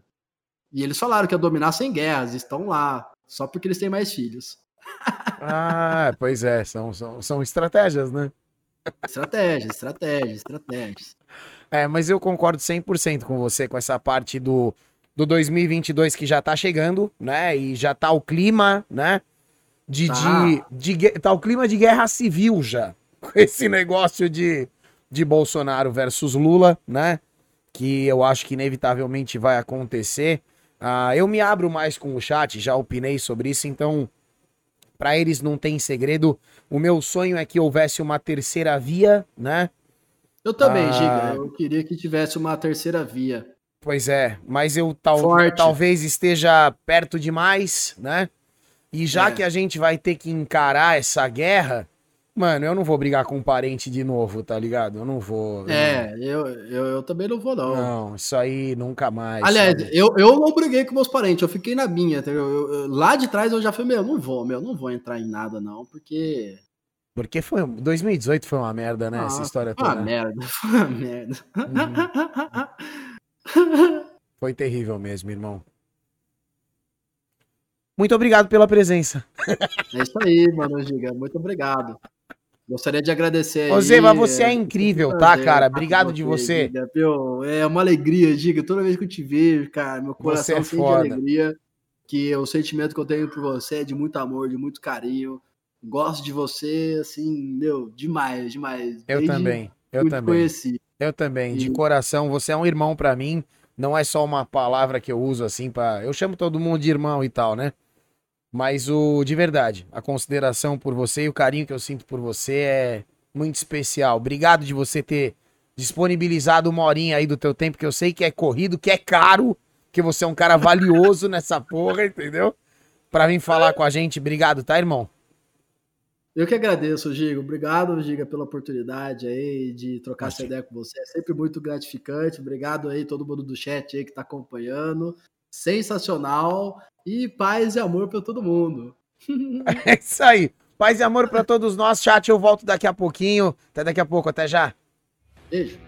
E eles falaram que ia dominar sem guerras, estão lá, só porque eles têm mais filhos. ah, pois é, são, são, são estratégias, né? Estratégias, estratégias, estratégias. É, mas eu concordo 100% com você com essa parte do, do 2022 que já tá chegando, né? E já tá o clima, né? De, tá. de, de, tá o clima de guerra civil já, esse negócio de, de Bolsonaro versus Lula, né? Que eu acho que inevitavelmente vai acontecer. Uh, eu me abro mais com o chat, já opinei sobre isso, então, para eles não tem segredo. O meu sonho é que houvesse uma terceira via, né? Eu também, uh, Giga. Eu queria que tivesse uma terceira via. Pois é, mas eu tal, talvez esteja perto demais, né? E já é. que a gente vai ter que encarar essa guerra, Mano, eu não vou brigar com um parente de novo, tá ligado? Eu não vou. É, eu, eu, eu, também não vou, não. Não, isso aí nunca mais. Aliás, eu, eu não briguei com meus parentes, eu fiquei na minha. Eu, eu, lá de trás eu já falei, meu, não vou, meu, não vou entrar em nada, não, porque. Porque foi. 2018 foi uma merda, né? Ah, essa história toda. Foi uma merda, foi uma merda. Uhum. foi terrível mesmo, irmão. Muito obrigado pela presença. É isso aí, mano, Giga. Muito obrigado. Gostaria de agradecer Ô, mas você é, é incrível, tá, cara? Obrigado de você. É uma alegria, Giga. Toda vez que eu te vejo, cara, meu coração é sente alegria. Que o sentimento que eu tenho por você é de muito amor, de muito carinho. Gosto de você, assim, meu, demais, demais. Eu Desde também. Eu também. Conheci. Eu também, de coração. Você é um irmão para mim. Não é só uma palavra que eu uso assim para. Eu chamo todo mundo de irmão e tal, né? Mas o de verdade, a consideração por você e o carinho que eu sinto por você é muito especial. Obrigado de você ter disponibilizado uma horinha aí do teu tempo, que eu sei que é corrido, que é caro, que você é um cara valioso nessa porra, entendeu? Pra vir falar com a gente. Obrigado, tá, irmão? Eu que agradeço, Giga. Obrigado, Giga, pela oportunidade aí de trocar essa ideia com você. É sempre muito gratificante. Obrigado aí, todo mundo do chat aí que tá acompanhando. Sensacional. E paz e amor para todo mundo. É isso aí. Paz e amor para todos nós. Chat, eu volto daqui a pouquinho. Até daqui a pouco. Até já. Beijo.